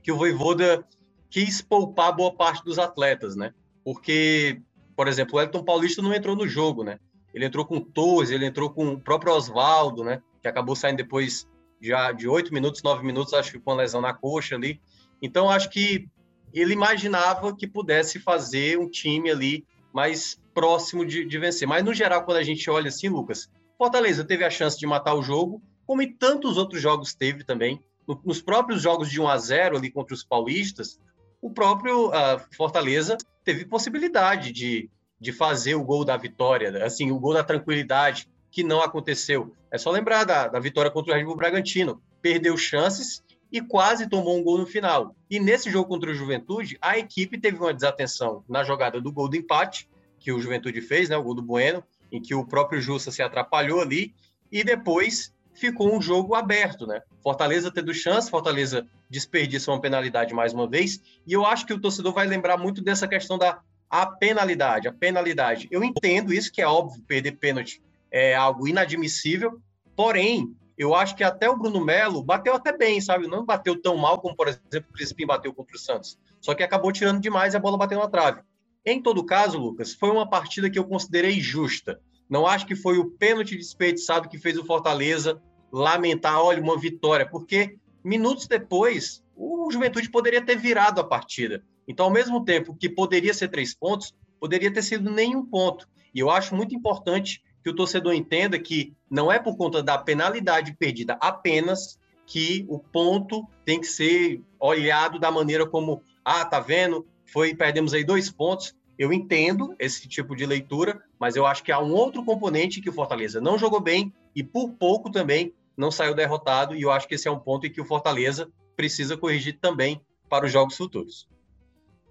que o Voivoda quis poupar boa parte dos atletas, né? Porque, por exemplo, o Elton Paulista não entrou no jogo, né? Ele entrou com Torres, ele entrou com o próprio Oswaldo, né? Que acabou saindo depois já de oito minutos, nove minutos, acho que com a lesão na coxa ali. Então, acho que ele imaginava que pudesse fazer um time ali mais próximo de, de vencer. Mas, no geral, quando a gente olha assim, Lucas, Fortaleza teve a chance de matar o jogo, como em tantos outros jogos teve também. Nos próprios jogos de 1 a 0 ali contra os paulistas, o próprio uh, Fortaleza teve possibilidade de, de fazer o gol da vitória, assim, o gol da tranquilidade, que não aconteceu. É só lembrar da, da vitória contra o Red Bull Bragantino. Perdeu chances e quase tomou um gol no final. E nesse jogo contra o Juventude, a equipe teve uma desatenção na jogada do gol do empate, que o Juventude fez, né, o gol do Bueno, em que o próprio Justa se atrapalhou ali, e depois ficou um jogo aberto, né? Fortaleza tendo chance, Fortaleza desperdiça uma penalidade mais uma vez, e eu acho que o torcedor vai lembrar muito dessa questão da a penalidade, a penalidade. Eu entendo isso que é óbvio, perder pênalti é algo inadmissível, porém, eu acho que até o Bruno Melo bateu até bem, sabe? Não bateu tão mal como, por exemplo, o Crispim bateu contra o Santos. Só que acabou tirando demais e a bola bateu na trave. Em todo caso, Lucas, foi uma partida que eu considerei justa. Não acho que foi o pênalti desperdiçado que fez o Fortaleza lamentar, olha, uma vitória, porque minutos depois o Juventude poderia ter virado a partida. Então, ao mesmo tempo que poderia ser três pontos, poderia ter sido nenhum ponto. E eu acho muito importante que o torcedor entenda que não é por conta da penalidade perdida apenas que o ponto tem que ser olhado da maneira como, ah, tá vendo, foi perdemos aí dois pontos. Eu entendo esse tipo de leitura, mas eu acho que há um outro componente que o Fortaleza não jogou bem e por pouco também não saiu derrotado. E eu acho que esse é um ponto em que o Fortaleza precisa corrigir também para os jogos futuros.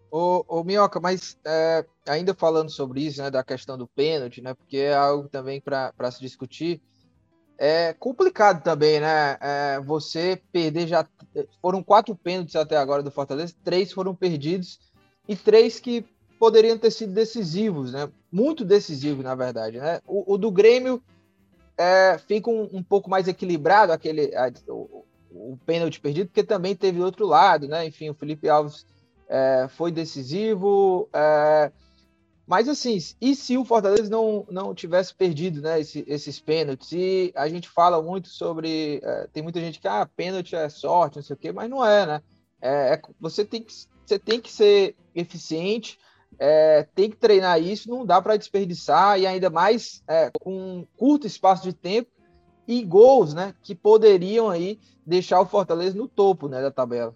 Ô, ô Minhoca, mas é, ainda falando sobre isso, né, da questão do pênalti, né, porque é algo também para se discutir, é complicado também, né? É, você perder já. Foram quatro pênaltis até agora do Fortaleza, três foram perdidos e três que poderiam ter sido decisivos, né? Muito decisivos, na verdade, né? O, o do Grêmio é, fica um, um, pouco mais equilibrado, aquele a, o, o pênalti perdido, porque também teve outro lado, né? Enfim, o Felipe Alves é, foi decisivo. É, mas assim, e se o Fortaleza não, não tivesse perdido né, esse, esses pênaltis? E a gente fala muito sobre. É, tem muita gente que, ah, pênalti é sorte, não sei o quê, mas não é, né? É, é você, tem que, você tem que ser eficiente, é, tem que treinar isso, não dá para desperdiçar, e ainda mais é, com um curto espaço de tempo e gols, né? Que poderiam aí deixar o Fortaleza no topo né, da tabela.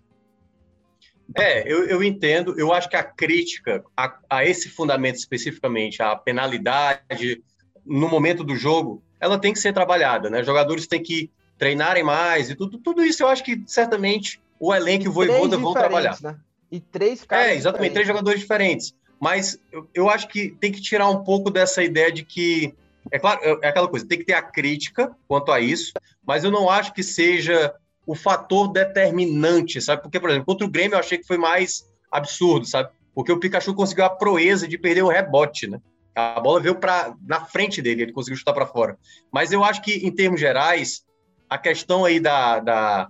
É, eu, eu entendo. Eu acho que a crítica a, a, esse fundamento especificamente, a penalidade no momento do jogo, ela tem que ser trabalhada, né? Jogadores têm que treinarem mais e tudo. Tudo isso eu acho que certamente o elenco e o Voivoda vão trabalhar. Né? E três caras. É, exatamente, três jogadores diferentes. Mas eu, eu acho que tem que tirar um pouco dessa ideia de que. É claro, é aquela coisa, tem que ter a crítica quanto a isso, mas eu não acho que seja o fator determinante, sabe? Porque, por exemplo, contra o Grêmio eu achei que foi mais absurdo, sabe? Porque o Pikachu conseguiu a proeza de perder o rebote, né? A bola veio para na frente dele, ele conseguiu chutar para fora. Mas eu acho que, em termos gerais, a questão aí da, da,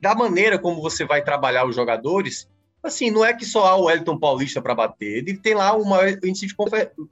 da maneira como você vai trabalhar os jogadores, assim, não é que só há o Elton Paulista para bater, ele tem lá um maior índice de,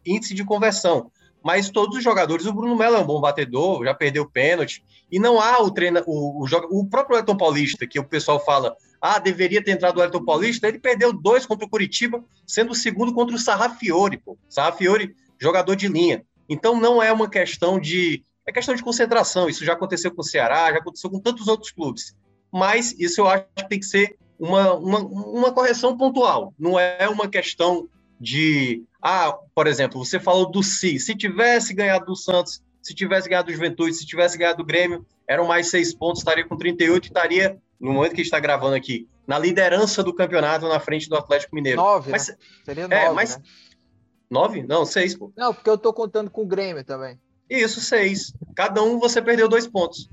índice de conversão mas todos os jogadores, o Bruno Melo é um bom batedor, já perdeu pênalti, e não há o treino, o, o, o próprio Elton Paulista, que o pessoal fala, ah, deveria ter entrado o Elton Paulista, ele perdeu dois contra o Curitiba, sendo o segundo contra o Sarrafiore, pô. Sarrafiore, jogador de linha. Então não é uma questão de. É questão de concentração. Isso já aconteceu com o Ceará, já aconteceu com tantos outros clubes. Mas isso eu acho que tem que ser uma, uma, uma correção pontual. Não é uma questão de ah, por exemplo, você falou do Si. Se tivesse ganhado do Santos Se tivesse ganhado o Juventude, se tivesse ganhado o Grêmio, eram mais seis pontos, estaria com 38 e estaria, no momento que a gente está gravando aqui, na liderança do campeonato na frente do Atlético Mineiro. Nove, mas, né? Seria é, nove, é, mas... né? Nove? Não, seis, pô. Não, porque eu tô contando com o Grêmio também. Isso, seis. Cada um você perdeu dois pontos.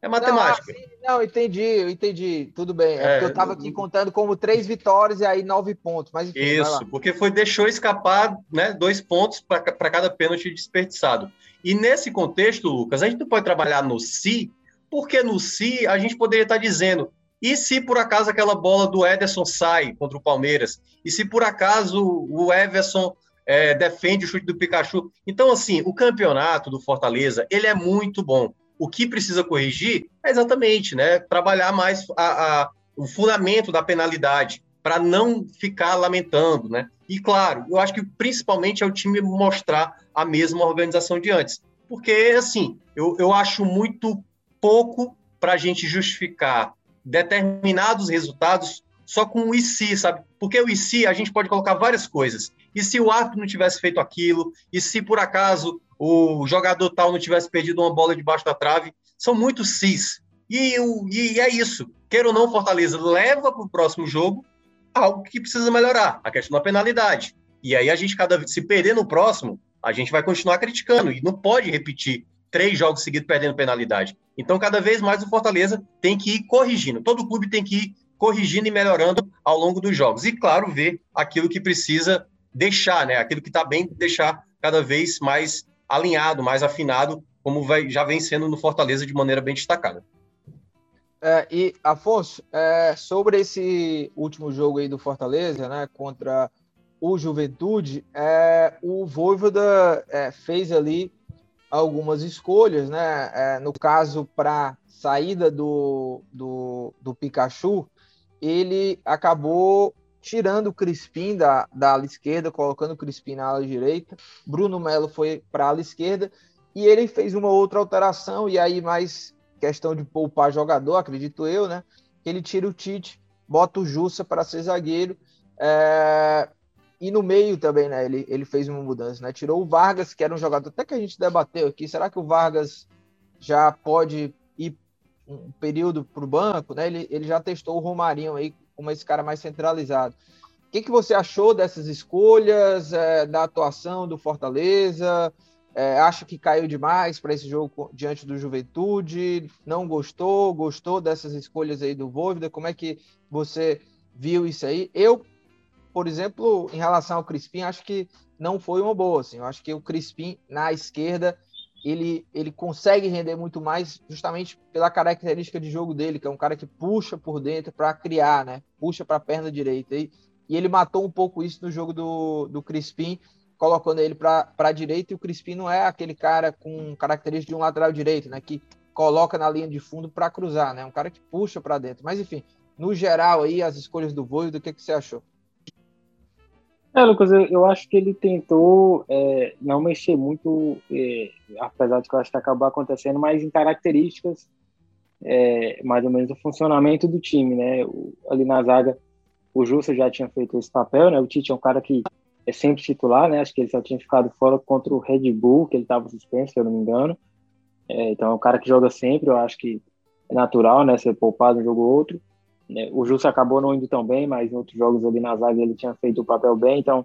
É matemática. Não, assim, não entendi, eu entendi. Tudo bem. É, é porque eu estava aqui contando como três vitórias e aí nove pontos. Mas enfim, Isso, porque foi deixou escapar né, dois pontos para cada pênalti desperdiçado. E nesse contexto, Lucas, a gente não pode trabalhar no si, porque no si a gente poderia estar dizendo. E se por acaso aquela bola do Ederson sai contra o Palmeiras? E se por acaso o Everson é, defende o chute do Pikachu? Então, assim, o campeonato do Fortaleza, ele é muito bom. O que precisa corrigir é exatamente né, trabalhar mais a, a, o fundamento da penalidade para não ficar lamentando, né? E claro, eu acho que principalmente é o time mostrar a mesma organização de antes, porque assim eu, eu acho muito pouco para a gente justificar determinados resultados só com o se, sabe? Porque o se a gente pode colocar várias coisas. E se o árbitro não tivesse feito aquilo? E se por acaso o jogador tal não tivesse perdido uma bola debaixo da trave. São muitos cis. E, e é isso. Queira ou não, Fortaleza leva para o próximo jogo algo que precisa melhorar, a questão da penalidade. E aí a gente, cada se perder no próximo, a gente vai continuar criticando. E não pode repetir três jogos seguidos perdendo penalidade. Então, cada vez mais o Fortaleza tem que ir corrigindo. Todo clube tem que ir corrigindo e melhorando ao longo dos jogos. E, claro, ver aquilo que precisa deixar, né? Aquilo que está bem, deixar cada vez mais alinhado, mais afinado, como vai, já vem sendo no Fortaleza de maneira bem destacada. É, e, Afonso, é, sobre esse último jogo aí do Fortaleza, né, contra o Juventude, é, o Voivoda é, fez ali algumas escolhas, né, é, no caso, para saída do, do, do Pikachu, ele acabou tirando o Crispim da, da ala esquerda, colocando o Crispim na ala direita. Bruno Melo foi para a ala esquerda e ele fez uma outra alteração, e aí mais questão de poupar jogador, acredito eu, né? Ele tira o Tite, bota o Jussa para ser zagueiro. É... E no meio também, né? Ele, ele fez uma mudança, né? Tirou o Vargas, que era um jogador até que a gente debateu aqui. Será que o Vargas já pode ir um período para o banco, né? Ele, ele já testou o Romarinho aí como esse cara mais centralizado. O que, que você achou dessas escolhas, é, da atuação do Fortaleza? É, acha que caiu demais para esse jogo diante do Juventude? Não gostou? Gostou dessas escolhas aí do Voivoda? Como é que você viu isso aí? Eu, por exemplo, em relação ao Crispim, acho que não foi uma boa. Assim. Eu acho que o Crispim na esquerda ele, ele consegue render muito mais justamente pela característica de jogo dele, que é um cara que puxa por dentro para criar, né? Puxa para a perna direita. E, e ele matou um pouco isso no jogo do, do Crispim, colocando ele para a direita. E o Crispim não é aquele cara com característica de um lateral direito, né? Que coloca na linha de fundo para cruzar, né? Um cara que puxa para dentro. Mas enfim, no geral aí, as escolhas do Voivo, do que, que você achou? É, Lucas, eu, eu acho que ele tentou é, não mexer muito, é, apesar de que eu acho que acabou acontecendo, mas em características, é, mais ou menos, do funcionamento do time, né? O, ali na zaga, o Justo já tinha feito esse papel, né? O Tite é um cara que é sempre titular, né? Acho que ele só tinha ficado fora contra o Red Bull, que ele estava suspenso, se eu não me engano. É, então é um cara que joga sempre, eu acho que é natural, né? Ser poupado um jogo ou outro. É, o Justo acabou não indo tão bem, mas em outros jogos ali na zaga ele tinha feito o papel bem, então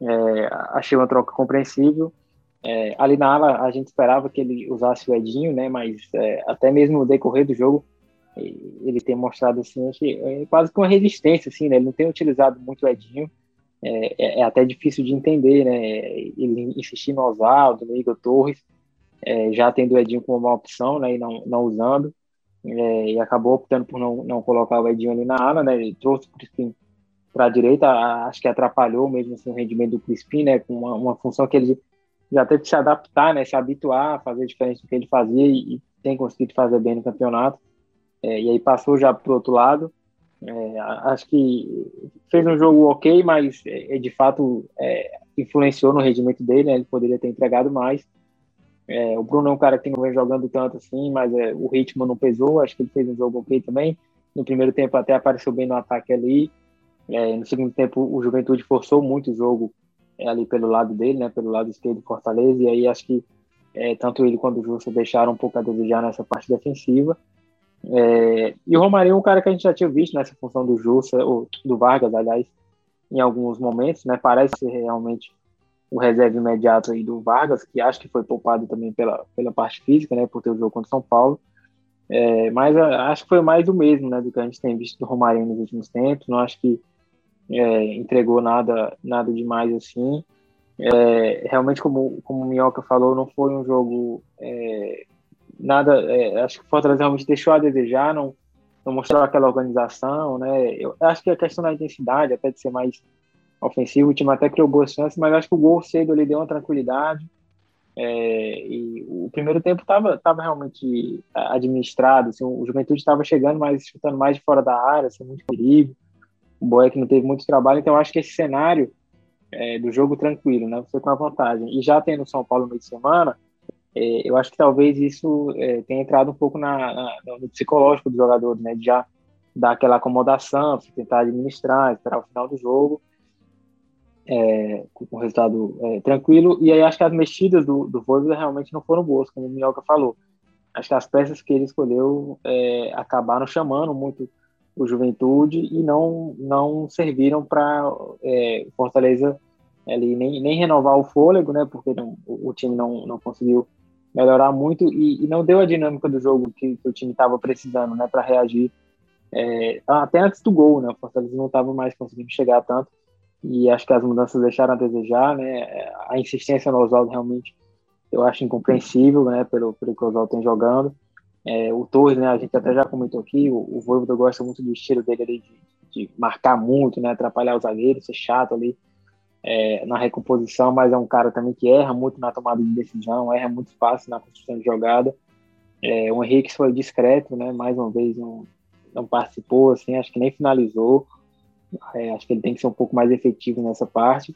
é, achei uma troca compreensível. É, ali na ala a gente esperava que ele usasse o Edinho, né? Mas é, até mesmo no decorrer do jogo ele tem mostrado assim que é quase com resistência, assim, né? Ele não tem utilizado muito o Edinho. É, é, até difícil de entender, né? Ele insistir no Oswaldo, no Igor Torres, já tendo o Edinho como uma opção, né? E não, não usando é, e acabou optando por não, não colocar o Edinho ali na ala, né? Ele trouxe o Crispim para a direita, acho que atrapalhou mesmo assim, o rendimento do Crispim, né? Com uma, uma, função que ele já teve que se adaptar, né? Se habituar a fazer diferente do que ele fazia e, e tem conseguido fazer bem no campeonato. É, e aí passou já para o outro lado. É, acho que fez um jogo ok, mas é, de fato é, influenciou no rendimento dele, né? Ele poderia ter entregado mais. É, o Bruno é um cara que não vem jogando tanto assim, mas é, o ritmo não pesou. Acho que ele fez um jogo ok também. No primeiro tempo até apareceu bem no ataque ali. É, no segundo tempo o Juventude forçou muito o jogo é, ali pelo lado dele, né, pelo lado esquerdo do Fortaleza. E aí acho que É, tanto ele quanto o Justo deixaram um pouco a desejar nessa parte defensiva. É, e o Romarinho é um cara que a gente já tinha visto nessa função do Justo, ou do Vargas, aliás, em alguns momentos, né? Parece realmente o reserva imediato aí do Vargas, que acho que foi poupado também pela, pela parte física, né? Por ter o jogo contra o São Paulo. É, mas acho que foi mais do mesmo, né? Do que a gente tem visto do Romarinho nos últimos tempos. Não acho que é, entregou nada, nada demais assim. É, realmente, como, como o Minhoca falou, não foi um jogo é, nada. É, acho que o Fortaleza realmente deixou a desejar, não, não mostrou aquela organização, né? Eu acho que a questão da intensidade, até de ser mais ofensivo, o time até criou boas chances, mas acho que o gol cedo ali deu uma tranquilidade. É, e o primeiro tempo estava tava realmente administrado, assim, o Juventude estava chegando, mas chutando mais de fora da área, sem muito perigo. O Boeck não teve muito trabalho, então acho que esse cenário é, do jogo tranquilo, né? Você com a vantagem. E já tendo São Paulo no meio de semana, é, eu acho que talvez isso é, tenha entrado um pouco na, na, no psicológico do jogador, né? De já dar aquela acomodação, tentar administrar, esperar o final do jogo, é, com o resultado é, tranquilo. E aí acho que as mexidas do, do Voivoda realmente não foram boas, como o Minhoca falou. Acho que as peças que ele escolheu é, acabaram chamando muito o Juventude e não não serviram para é, Fortaleza ali nem, nem renovar o fôlego, né? Porque não, o, o, time não, não conseguiu melhorar muito e, e, não deu a dinâmica do jogo que, que o time estava precisando, né? Para reagir é, até antes do gol, né? O Fortaleza não estava mais conseguindo chegar tanto e acho que as mudanças deixaram a desejar, né? A insistência no Oswaldo realmente eu acho incompreensível, né? Pelo, pelo que o Oswaldo tem jogando. É, o Torres, né, a gente até já comentou aqui, o, o Voivoda gosta muito do estilo dele ali, de, de, marcar muito, né, atrapalhar os zagueiros, ser chato ali é, na recomposição, mas é um cara também que erra muito na tomada de decisão, erra muito fácil na construção de jogada. É, o Henrique foi discreto, né, mais uma vez não, não participou, assim, acho que nem finalizou. É, acho que ele tem que ser um pouco mais efetivo nessa parte.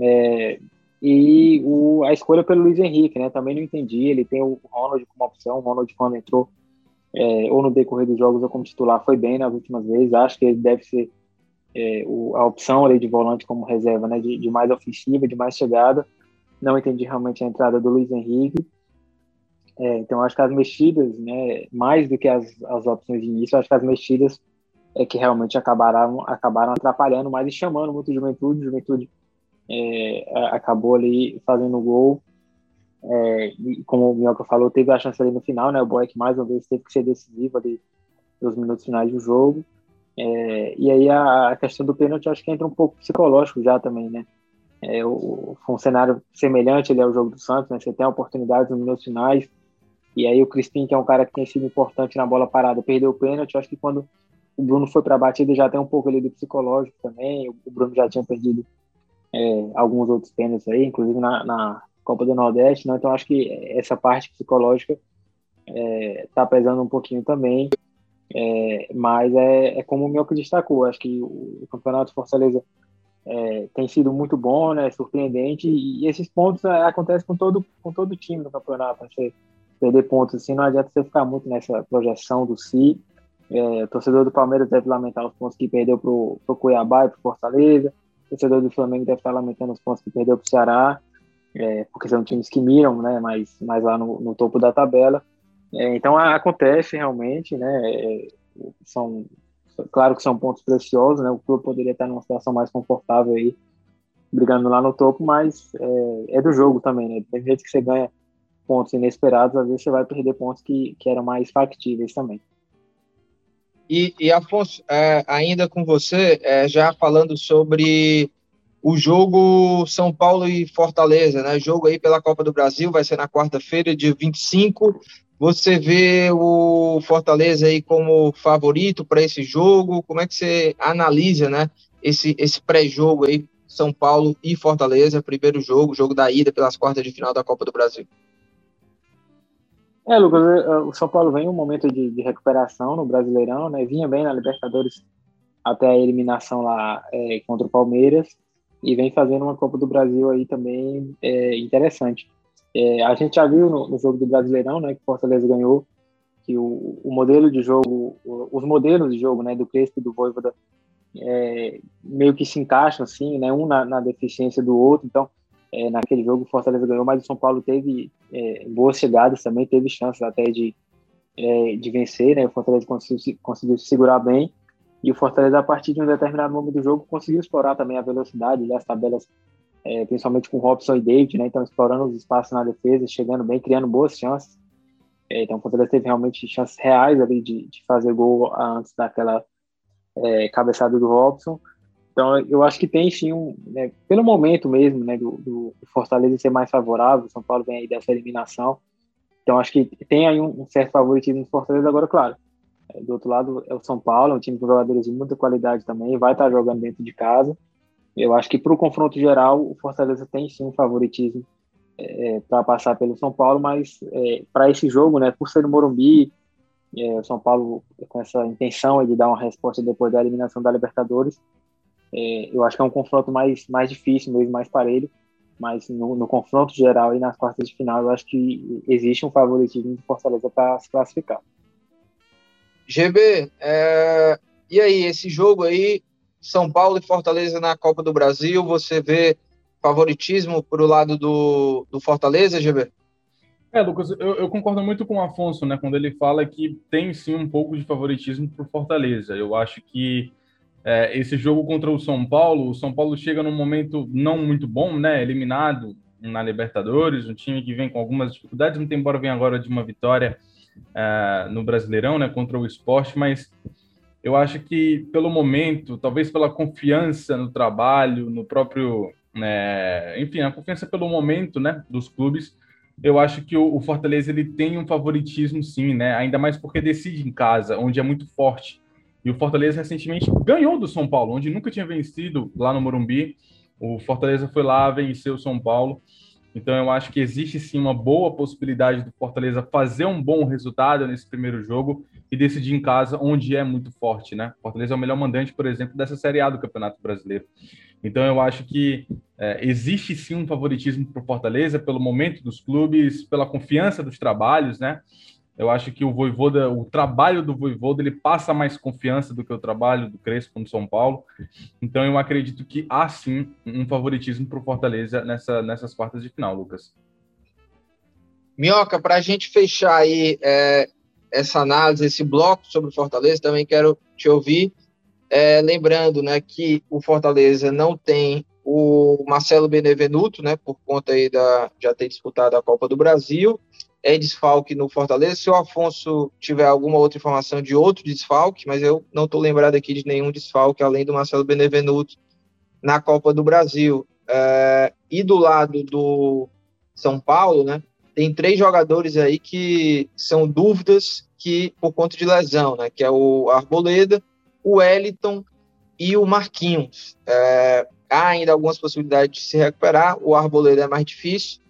É, e o, a escolha pelo Luiz Henrique, né? Também não entendi. Ele tem o Ronald como opção. O Ronald, quando entrou, é, ou no decorrer dos jogos ou como titular, foi bem nas últimas vezes. Acho que ele deve ser é, o, a opção ali de volante como reserva, né? De, de, mais ofensiva, de mais chegada. Não entendi realmente a entrada do Luiz Henrique. É, então, acho que as mexidas, né? Mais do que as, as opções de início, acho que as mexidas é que realmente acabaram, acabaram atrapalhando mais e chamando muito Juventude. Juventude é, acabou ali fazendo gol. É, e como o Minhoca falou, teve a chance ali no final, né? O Boeck mais uma vez teve que ser decisivo ali nos minutos finais do jogo. É, e aí a, a, questão do pênalti acho que entra um pouco psicológico já também, né? É, o, foi um cenário semelhante ali ao jogo do Santos, né? Você tem a oportunidade nos minutos finais, e aí o Crispim, que é um cara que tem sido importante na bola parada, perdeu o pênalti. Acho que quando o Bruno foi para a batida já tem um pouco ali do psicológico também. O Bruno já tinha perdido é, alguns outros pênaltis aí, inclusive na, na, Copa do Nordeste, né? Então acho que essa parte psicológica está é, pesando um pouquinho também. É, mas é, é, como o Mioca destacou, acho que o, o Campeonato Fortaleza é, tem sido muito bom, né, surpreendente, e, e esses pontos é, acontecem com todo, com todo time no campeonato. Né? Você perder pontos assim, não adianta você ficar muito nessa projeção do si. É, torcedor do Palmeiras deve lamentar os pontos que perdeu para o Cuiabá e para Fortaleza torcedor do Flamengo deve estar lamentando os pontos que perdeu para o Ceará, é, porque são times que miram, né, mais, mais lá no, no topo da tabela. É, então acontece realmente, né, é, são, claro que são pontos preciosos, né, o clube poderia estar numa situação mais confortável aí, brigando lá no topo, mas é, é do jogo também, né, tem jeito que você ganha pontos inesperados, às vezes você vai perder pontos que, que eram mais factíveis também. E, e Afonso, é, ainda com você, é, já falando sobre o jogo São Paulo e Fortaleza, né? Jogo aí pela Copa do Brasil, vai ser na quarta-feira, dia 25. Você vê o Fortaleza aí como favorito para esse jogo? Como é que você analisa, né? Esse, esse pré-jogo aí, São Paulo e Fortaleza, primeiro jogo, jogo da ida pelas quartas de final da Copa do Brasil. É, Lucas, o São Paulo vem um momento de, de, recuperação no Brasileirão, né? Vinha bem na Libertadores até a eliminação lá é, contra o Palmeiras e vem fazendo uma Copa do Brasil aí também é, interessante. É, a gente já viu no, no, jogo do Brasileirão, né, que o Fortaleza ganhou, que o, o modelo de jogo, o, os modelos de jogo, né, do Crespo e do Voivoda é, meio que se encaixam assim, né, um na, na deficiência do outro. Então, é, naquele jogo o Fortaleza ganhou, mas o São Paulo teve é, boas chegadas também, teve chances até de, é, de vencer, né? O Fortaleza conseguiu, conseguiu se segurar bem e o Fortaleza, a partir de um determinado momento do jogo, conseguiu explorar também a velocidade, as tabelas, é, principalmente com Robson e David, né? Então, explorando os espaços na defesa, chegando bem, criando boas chances. É, então, o Fortaleza teve realmente chances reais ali de, de fazer gol antes daquela é, cabeçada do Robson. Então, eu acho que tem sim um, né, pelo momento mesmo, né, do, do, Fortaleza ser mais favorável, São Paulo vem aí dessa eliminação. Então, acho que tem aí um, um certo favoritismo do Fortaleza. Agora, claro, é, do outro lado é o São Paulo, um time com jogadores de muita qualidade também, vai estar jogando dentro de casa. Eu acho que para o confronto geral, o Fortaleza tem sim um favoritismo é, para passar pelo São Paulo, mas é, para esse jogo, né, por ser no Morumbi, é, o São Paulo com essa intenção de dar uma resposta depois da eliminação da Libertadores, é, eu acho que é um confronto mais, mais difícil mesmo, mais parelho, mas no, no, confronto geral e nas quartas de final, eu acho que existe um favoritismo do Fortaleza para se classificar. GB, é, e aí, esse jogo aí, São Paulo e Fortaleza na Copa do Brasil, você vê favoritismo para o lado do, do Fortaleza, GB? É, Lucas, eu, eu, concordo muito com o Afonso, né, quando ele fala que tem sim um pouco de favoritismo para o Fortaleza. Eu acho que é, esse jogo contra o São Paulo, o São Paulo chega num momento não muito bom, né? Eliminado na Libertadores, um time que vem com algumas dificuldades, muito embora venha agora de uma vitória é, no Brasileirão, né? Contra o esporte, mas eu acho que pelo momento, talvez pela confiança no trabalho, no próprio, né, enfim, a confiança pelo momento, né, dos clubes, eu acho que o, o Fortaleza ele tem um favoritismo, sim, né? Ainda mais porque decide em casa, onde é muito forte e o Fortaleza recentemente ganhou do São Paulo, onde nunca tinha vencido lá no Morumbi. O Fortaleza foi lá, venceu o São Paulo. Então eu acho que existe sim uma boa possibilidade do Fortaleza fazer um bom resultado nesse primeiro jogo e decidir em casa, onde é muito forte, né? Fortaleza é o melhor mandante, por exemplo, dessa Série A do Campeonato Brasileiro. Então eu acho que é, existe sim um favoritismo para o Fortaleza pelo momento dos clubes, pela confiança dos trabalhos, né? Eu acho que o Voivoda, o trabalho do Voivoda, ele passa mais confiança do que o trabalho do Crespo no São Paulo. Então eu acredito que há sim um favoritismo para o Fortaleza nessa, nessas quartas de final, Lucas. Minhoca, para a gente fechar aí é, essa análise, esse bloco sobre o Fortaleza, também quero te ouvir. É, lembrando né, que o Fortaleza não tem o Marcelo Benevenuto, né, por conta aí da já ter disputado a Copa do Brasil, é desfalque no Fortaleza. Se o Afonso tiver alguma outra informação de outro desfalque, mas eu não estou lembrado aqui de nenhum desfalque além do Marcelo Benevenuto na Copa do Brasil. É, e do lado do São Paulo, né? Tem três jogadores aí que são dúvidas que por conta de lesão, né? Que é o Arboleda, o Wellington e o Marquinhos. É, há ainda algumas possibilidades de se recuperar. O Arboleda é mais difícil.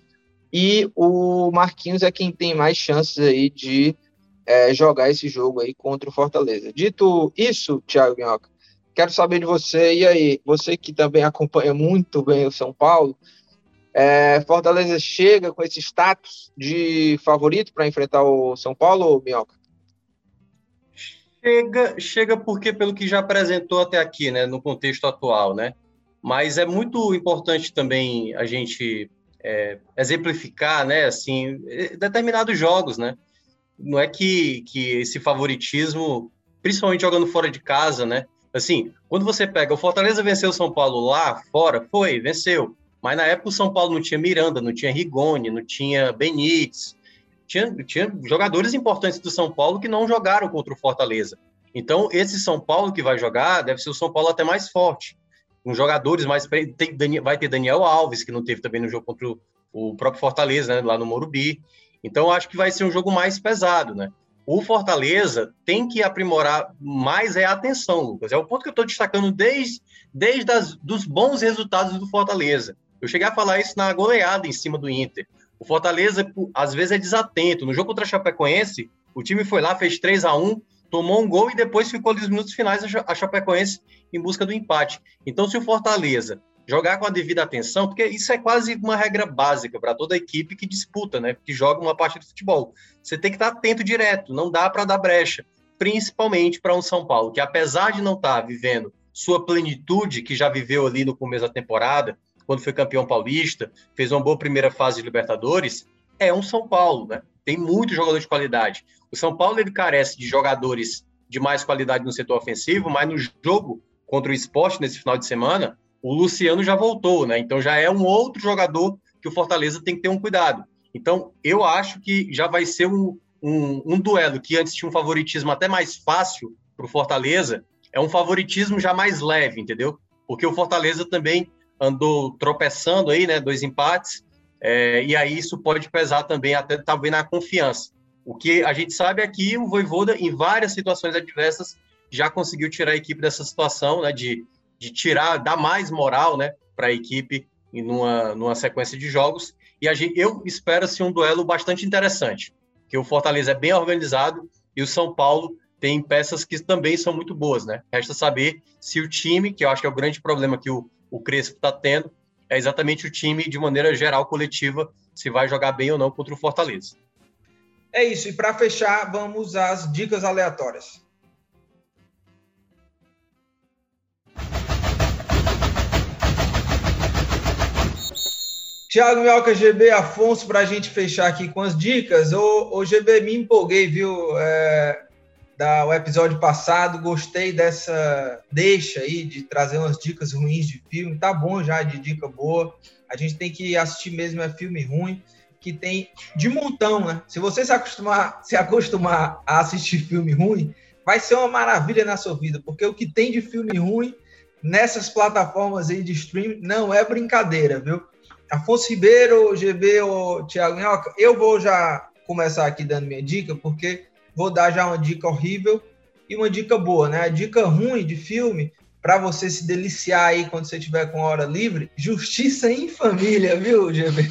E o Marquinhos é quem tem mais chances aí de é, jogar esse jogo aí contra o Fortaleza. Dito isso, Thiago Minhoca, quero saber de você, e aí, você que também acompanha muito bem o São Paulo, é, Fortaleza chega com esse status de favorito para enfrentar o São Paulo, ou Minhoca? Chega, chega porque pelo que já apresentou até aqui, né, no contexto atual, né? Mas é muito importante também a gente é, exemplificar, né, assim, determinados jogos, né? Não é que, que esse favoritismo, principalmente jogando fora de casa, né? Assim, quando você pega o Fortaleza venceu o São Paulo lá fora, foi, venceu. Mas na época o São Paulo não tinha Miranda, não tinha Rigoni, não tinha Benítez. Tinha, tinha jogadores importantes do São Paulo que não jogaram contra o Fortaleza. Então, esse São Paulo que vai jogar deve ser o São Paulo até mais forte com jogadores mais. Tem, vai ter Daniel Alves, que não teve também no jogo contra o, próprio Fortaleza, né, lá no Morumbi. Então, acho que vai ser um jogo mais pesado, né? O Fortaleza tem que aprimorar mais é a atenção, Lucas. É o ponto que eu estou destacando desde, desde as, dos bons resultados do Fortaleza. Eu cheguei a falar isso na goleada em cima do Inter. O Fortaleza, às vezes, é desatento. No jogo contra a Chapecoense, o time foi lá, fez 3 a 1 tomou um gol e depois ficou nos minutos finais a Chapecoense em busca do empate. Então, se o Fortaleza jogar com a devida atenção, porque isso é quase uma regra básica para toda equipe que disputa, né, que joga uma parte de futebol. Você tem que estar atento direto, não dá para dar brecha, principalmente para um São Paulo que apesar de não estar vivendo sua plenitude que já viveu ali no começo da temporada, quando foi campeão paulista, fez uma boa primeira fase de Libertadores, é um São Paulo, né? Tem muito jogador de qualidade. O São Paulo ele carece de jogadores de mais qualidade no setor ofensivo, mas no jogo contra o esporte nesse final de semana, o Luciano já voltou, né? Então já é um outro jogador que o Fortaleza tem que ter um cuidado. Então, eu acho que já vai ser um, um, um duelo que antes tinha um favoritismo até mais fácil para o Fortaleza, é um favoritismo já mais leve, entendeu? Porque o Fortaleza também andou tropeçando aí, né? Dois empates, é, e aí isso pode pesar também até talvez na confiança. O que a gente sabe é que o Voivoda, em várias situações adversas, já conseguiu tirar a equipe dessa situação, né? De, de tirar, dar mais moral, né? Para a equipe numa, numa sequência de jogos. E gente, eu espero assim, um duelo bastante interessante, que o Fortaleza é bem organizado e o São Paulo tem peças que também são muito boas, né? Resta saber se o time, que eu acho que é o grande problema que o, o Crespo está tendo, é exatamente o time, de maneira geral, coletiva, se vai jogar bem ou não contra o Fortaleza. É isso, e para fechar, vamos às dicas aleatórias. Tiago Mioca, GB, Afonso, para a gente fechar aqui com as dicas. O GB, me empolguei, viu? É, da, o episódio passado, gostei dessa deixa aí de trazer umas dicas ruins de filme. Tá bom já de dica boa. A gente tem que assistir mesmo é filme ruim que tem de montão, né? Se você se acostumar, se acostumar a assistir filme ruim, vai ser uma maravilha na sua vida, porque o que tem de filme ruim nessas plataformas aí de streaming não é brincadeira, viu? Afonso Ribeiro, GB ou Thiago Minhoca, eu vou já começar aqui dando minha dica, porque vou dar já uma dica horrível e uma dica boa, né? A dica ruim de filme, para você se deliciar aí quando você tiver com hora livre, Justiça em Família, viu, GB?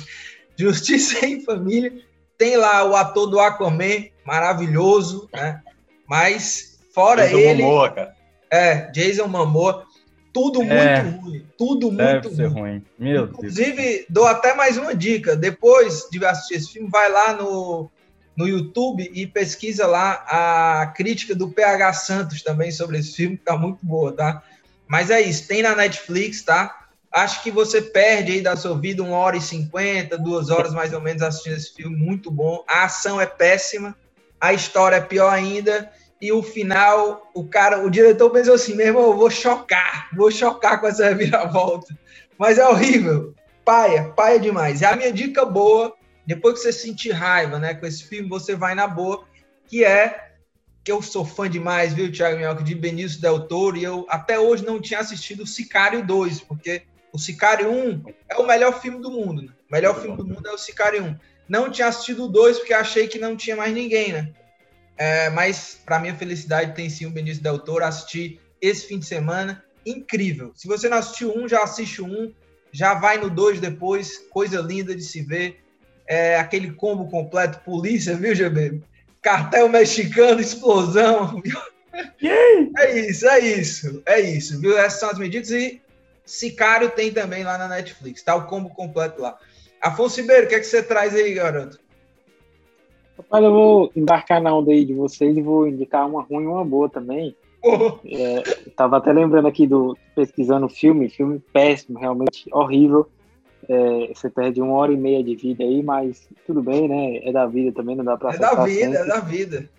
Justiça em Família. Tem lá o ator do Aquaman, maravilhoso, né? Mas fora Jason ele. Momoa, cara. É, Jason Momoa. Tudo É, muito ruim. Tudo Deve muito ser ruim. ruim. Meu Deus. Inclusive, dou até mais uma dica. Depois de assistir esse filme, vai lá no, no YouTube e pesquisa lá a crítica do PH Santos também sobre esse filme, que tá muito boa, tá? Mas é isso, tem na Netflix, tá? Acho que você perde aí da sua vida uma hora e cinquenta, duas horas mais ou menos assistindo esse filme, muito bom. A ação é péssima, a história é pior ainda, e o final, o cara, o diretor pensou assim, meu irmão, eu vou chocar, vou chocar com essa reviravolta. Mas é horrível, paia, paia demais. É a minha dica boa, depois que você sentir raiva, né, com esse filme, você vai na boa, que é que eu sou fã demais, viu, Thiago Minhoca, de Benício Del Toro, e eu até hoje não tinha assistido Sicário 2, porque o Sicário 1 é o melhor filme do mundo, né? O melhor filme do mundo é o Sicário 1. Não tinha assistido o 2 porque achei que não tinha mais ninguém, né? É, mas, para minha felicidade, tem sim o Benício Del Toro. Assisti esse fim de semana. Incrível. Se você não assistiu um, já assiste o um. Já vai no 2 depois. Coisa linda de se ver. É, aquele combo completo. Polícia, viu, GB? Cartel mexicano, explosão. viu? É isso, é isso. É isso, viu? Essas são as medidas. E Sicário tem também lá na Netflix. Tá o combo completo lá. Afonso Ribeiro, o que, é que você traz aí, garoto? Rapaz, eu vou embarcar na onda aí de vocês e vou indicar uma ruim e uma boa também. Oh, É, tava até lembrando aqui do pesquisando o filme, filme péssimo, realmente horrível. É, você perde uma hora e meia de vida aí, mas tudo bem, né? É da vida também, não dá pra é da vida, é sempre. da vida.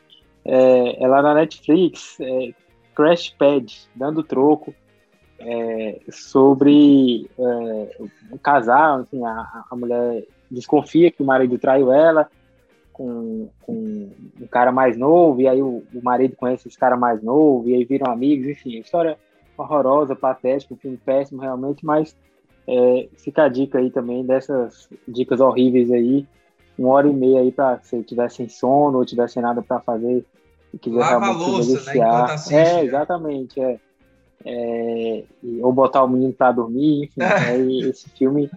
É, é lá na Netflix, é, Crash Pad, dando troco, é, sobre é, um casal, assim, a, a mulher desconfia que o marido traiu ela com, com um cara mais novo, e aí o, o marido conhece esse cara mais novo, e aí viram amigos, enfim, história horrorosa, patética, um filme péssimo realmente, mas é, fica a dica aí também dessas dicas horríveis aí, uma hora e meia aí para se tiver sem sono ou tiver sem nada para fazer e quiser Lava a realmente se louça, né, deliciar. assiste, é, né? exatamente, é. É, ou botar o menino para dormir, enfim, aí *laughs* esse filme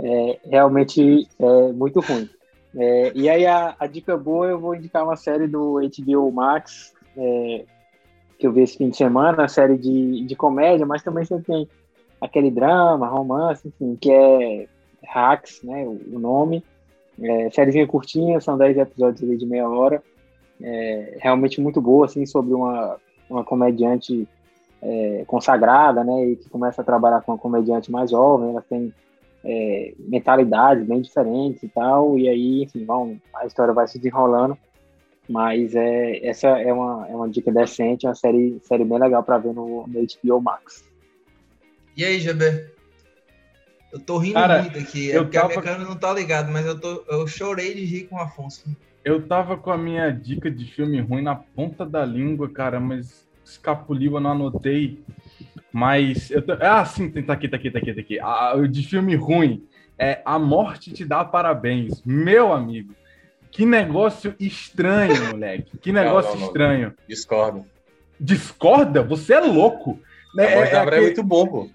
é realmente é muito ruim. É, e aí a, a dica boa eu vou indicar uma série do HBO Max é, que eu vi esse fim de semana, série de, de comédia, mas também sempre tem aquele drama, romance, enfim, que é Hacks, né, o, o nome. É, sériezinha curtinha, são 10 episódios de meia hora. É, realmente muito boa, assim, sobre uma, uma comediante é, consagrada, né, e que começa a trabalhar com uma comediante mais jovem, ela tem é, mentalidades bem diferentes e tal, e aí, enfim, vão, a história vai se desenrolando. Mas é, essa é uma, é uma dica decente, é uma série, série bem legal para ver no, no HBO Max. E aí, GB? Eu tô rindo Cara, muito aqui, é porque tava... a minha câmera não tá ligada, mas eu, tô, eu chorei de rir com o Afonso. Eu tava com a minha dica de filme ruim na ponta da língua, cara, mas escapuliu, eu não anotei. Mas. Eu tô... Ah, sim, tá aqui, tá aqui, tá aqui, tá aqui. Ah, de filme ruim. É A Morte Te Dá Parabéns. Meu amigo. Que negócio estranho, *laughs* moleque. Que negócio não, não, não. estranho. Discordo. Discorda? Você é louco. Né? É, é, é, muito bom, pô.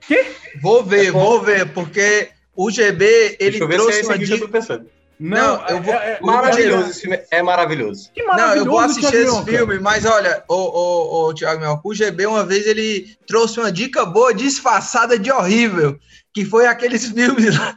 Que? Vou ver, é vou ver, porque o GB, ele trouxe se é uma dica... Não, não, eu vou. É, é maravilhoso, esse filme é maravilhoso. Que maravilhoso. Não, eu vou assistir esse filme, mas olha, o, o, o Thiago Mel, o GB, uma vez ele trouxe uma dica boa disfarçada de horrível, que foi aqueles filmes lá,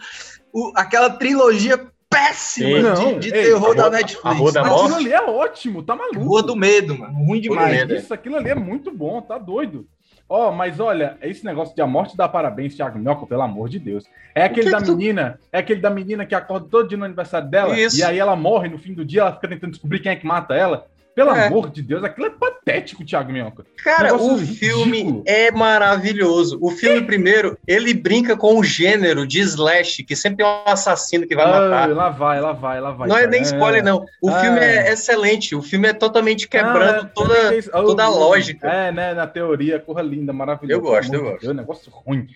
o, aquela trilogia péssima não, de, de ei, terror a da Netflix. A Rua da Morte. Aquilo ali é ótimo, tá maluco. Rua do Medo, mano. Ruim demais. Isso, aquilo ali é muito bom, tá doido. Ó, oh, mas olha, esse negócio de a morte dá parabéns, Thiago Minhoca, pelo amor de Deus. É aquele da tu... menina, é aquele da menina que acorda todo dia no aniversário dela Isso. e aí ela morre no fim do dia, ela fica tentando descobrir quem é que mata ela. Pelo é. amor de Deus, aquilo é patético, Thiago Minhoca. Cara, o filme é maravilhoso. O filme, primeiro, ele brinca com o gênero de slash, que sempre é um assassino que vai ah, matar. Lá vai, lá vai, lá vai. Não cara. é nem spoiler, não. O ah, filme é excelente. O filme é totalmente quebrando ah, toda, toda a lógica. É, né? Na teoria, corra linda, maravilhosa. Eu gosto, eu gosto. É um negócio ruim.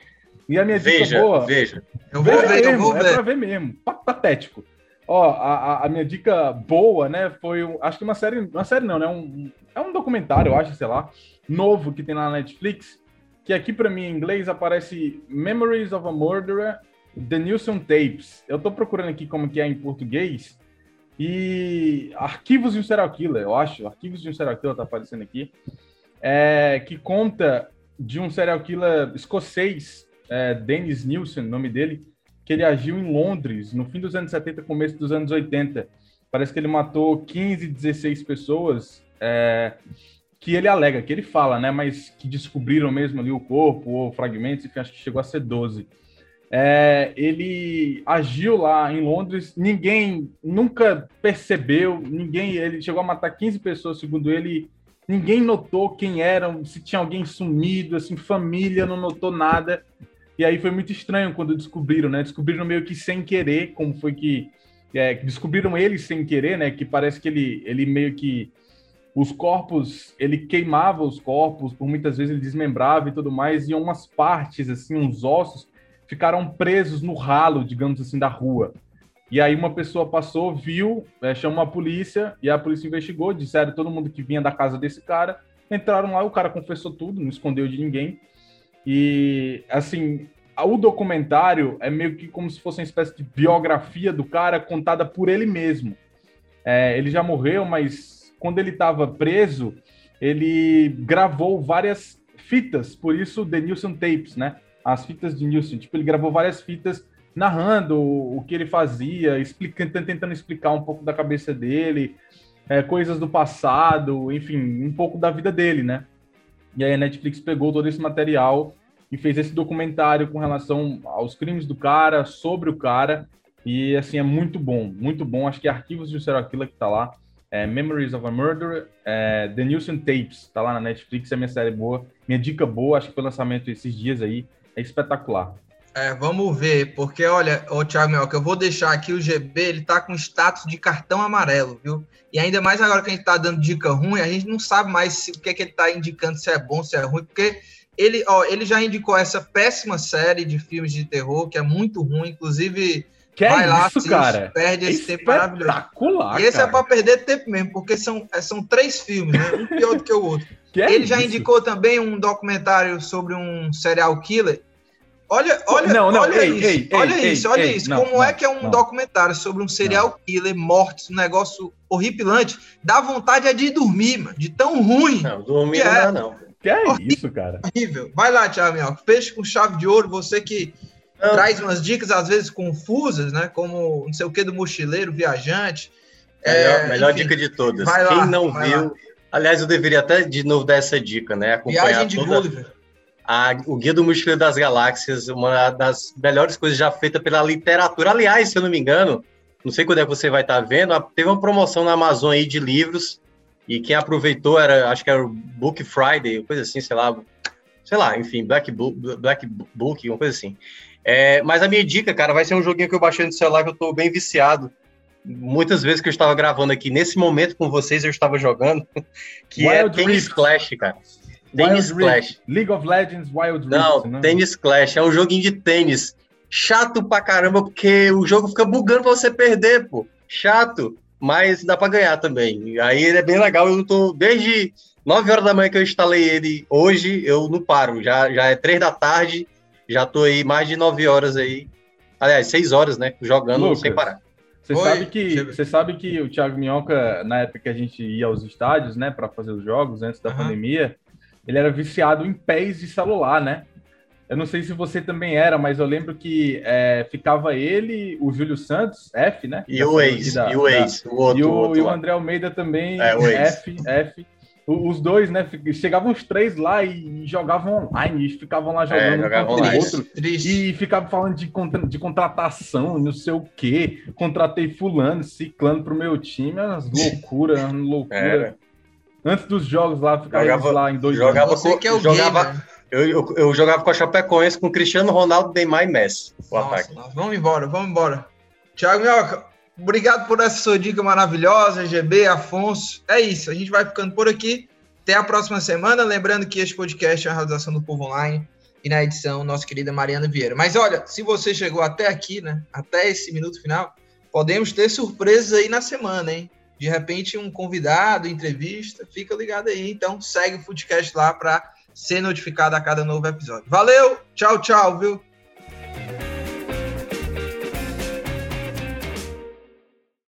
E a minha veja, dica boa. Veja. Eu vou ver, eu vou ver. É pra ver mesmo. Patético. Ó, a, a minha dica boa, né, foi, acho que uma série, uma série não, né, um, é um documentário, eu acho, sei lá, novo que tem na Netflix, que aqui para mim em inglês aparece Memories of a Murderer, The Nilsson Tapes. Eu tô procurando aqui como que é em português, e Arquivos de um Serial Killer, eu acho, Arquivos de um Serial Killer tá aparecendo aqui, é, que conta de um serial killer escocês, é, Dennis Nilsson, nome dele, que ele agiu em Londres no fim dos anos 70, começo dos anos 80. Parece que ele matou 15, 16 pessoas, é, que ele alega, que ele fala, né? Mas que descobriram mesmo ali o corpo ou fragmentos, enfim, acho que chegou a ser 12. É, ele agiu lá em Londres, ninguém nunca percebeu, ninguém, ele chegou a matar 15 pessoas, segundo ele, ninguém notou quem eram, se tinha alguém sumido, assim, família não notou nada. E aí foi muito estranho quando descobriram, né? Descobriram meio que sem querer, como foi que é, descobriram ele sem querer, né? Que parece que ele, ele meio que os corpos, ele queimava os corpos, por muitas vezes ele desmembrava e tudo mais, e umas partes, assim, uns ossos, ficaram presos no ralo, digamos assim, da rua. E aí uma pessoa passou, viu, é, chamou a polícia, e a polícia investigou, disseram todo mundo que vinha da casa desse cara, entraram lá, o cara confessou tudo, não escondeu de ninguém, e, assim, o documentário é meio que como se fosse uma espécie de biografia do cara contada por ele mesmo. É, ele já morreu, mas quando ele estava preso, ele gravou várias fitas, por isso The Nilson Tapes, né? As fitas de Nilson. Tipo, ele gravou várias fitas narrando o, que ele fazia, explicando, tentando explicar um pouco da cabeça dele, é, coisas do passado, enfim, um pouco da vida dele, né? E aí a Netflix pegou todo esse material e fez esse documentário com relação aos crimes do cara, sobre o cara. E assim, é muito bom, muito bom. Acho que é Arquivos de um Serial Killer que tá lá. É Memories of a Murder, é The Nilsson Tapes, tá lá na Netflix, é minha série boa. Minha dica boa, acho que foi lançamento esses dias aí. É espetacular. É, vamos ver, porque olha, o Thiago que eu vou deixar aqui o GB, ele tá com status de cartão amarelo, viu? E ainda mais agora que a gente tá dando dica ruim, a gente não sabe mais se, o que é que ele tá indicando, se é bom, se é ruim, porque ele, ó, ele já indicou essa péssima série de filmes de terror, que é muito ruim, inclusive. Que vai é lá, isso, cara? Perde esse tempo maravilhoso. E esse é cara. é para perder tempo mesmo, porque são, é, são três filmes, né? Um pior do que o outro. *laughs* Que é ele já indicou também um documentário sobre um serial killer. Olha, olha, não, não, olha ei, isso, ei, olha ei, isso, olha isso. Não, Como não, é que é um documentário sobre um serial killer, mortes, um negócio horripilante? Dá vontade é de dormir, mano, de tão ruim. Não, dormir não é. dá, não. Que é horrível, isso, cara? Horrível. Vai lá, Thiago Minhoca. Peixe com chave de ouro, você que não. traz umas dicas às vezes confusas, né? Como não sei o que do mochileiro, viajante. Melhor, é, melhor dica de todas. Lá, Quem não viu. Lá. Aliás, eu deveria até de novo dar essa dica, né? Acompanhar Viagem de toda, Gulliver. A, o Guia do Mochileiro das Galáxias, uma das melhores coisas já feita pela literatura. Aliás, se eu não me engano, não sei quando é que você vai estar vendo, teve uma promoção na Amazon aí de livros, e quem aproveitou era, acho que era o Book Friday, coisa assim, sei lá, sei lá, enfim, Black Book, Black Book uma coisa assim. É, mas a minha dica, cara, vai ser um joguinho que eu baixei no celular que eu tô bem viciado. Muitas vezes que eu estava gravando aqui, nesse momento com vocês, eu estava jogando, *laughs* que é Wild é Rift. Clash, cara. Tennis Clash. League of Legends Wild Rift. Não, né? Tennis Clash. É um joguinho de tênis. Chato pra caramba, porque o jogo fica bugando pra você perder, pô. Chato, mas dá pra ganhar também. Aí ele é bem legal. Eu tô desde 9 horas da manhã que eu instalei ele hoje, eu não paro. Já, já é 3 da tarde, já tô aí mais de 9 horas aí. Aliás, 6 horas, né? Jogando Lucas, sem parar. Você sabe, que, você sabe que o Thiago Minhoca, na época que a gente ia aos estádios, né, para fazer os jogos antes da uhum. pandemia, ele era viciado em pés de celular, né? Eu não sei se você também era, mas eu lembro que é, ficava ele, o Júlio Santos, F, né? E o ex, e o ex, o outro. E o, outro e o André Almeida também, é, F, F. Os dois, né? Chegavam os três lá e jogavam online, e ficavam lá jogando é, jogavam um outro. E ficavam falando de, contra, de contratação, não sei o quê. Contratei fulano, ciclano pro meu time, umas loucura, loucura. Antes dos jogos lá, ficava jogava, lá em dois jogava com, que é o jogava, eu, eu, eu, jogava com a Chapecoense com Cristiano Ronaldo, Neymar e Messi. O nossa, ataque. Nossa, vamos embora, vamos embora. Thiago Minhoca, obrigado por essa sua dica maravilhosa, GB, Afonso. É isso, a gente vai ficando por aqui. Até a próxima semana. Lembrando que este podcast é a realização do Povo Online e na edição, nossa querida Mariana Vieira. Mas olha, se você chegou até aqui, né, até esse minuto final, podemos ter surpresas aí na semana, hein? De repente um convidado, entrevista, fica ligado aí. Então segue o Foodcast lá para ser notificado a cada novo episódio. Valeu, tchau, tchau, viu?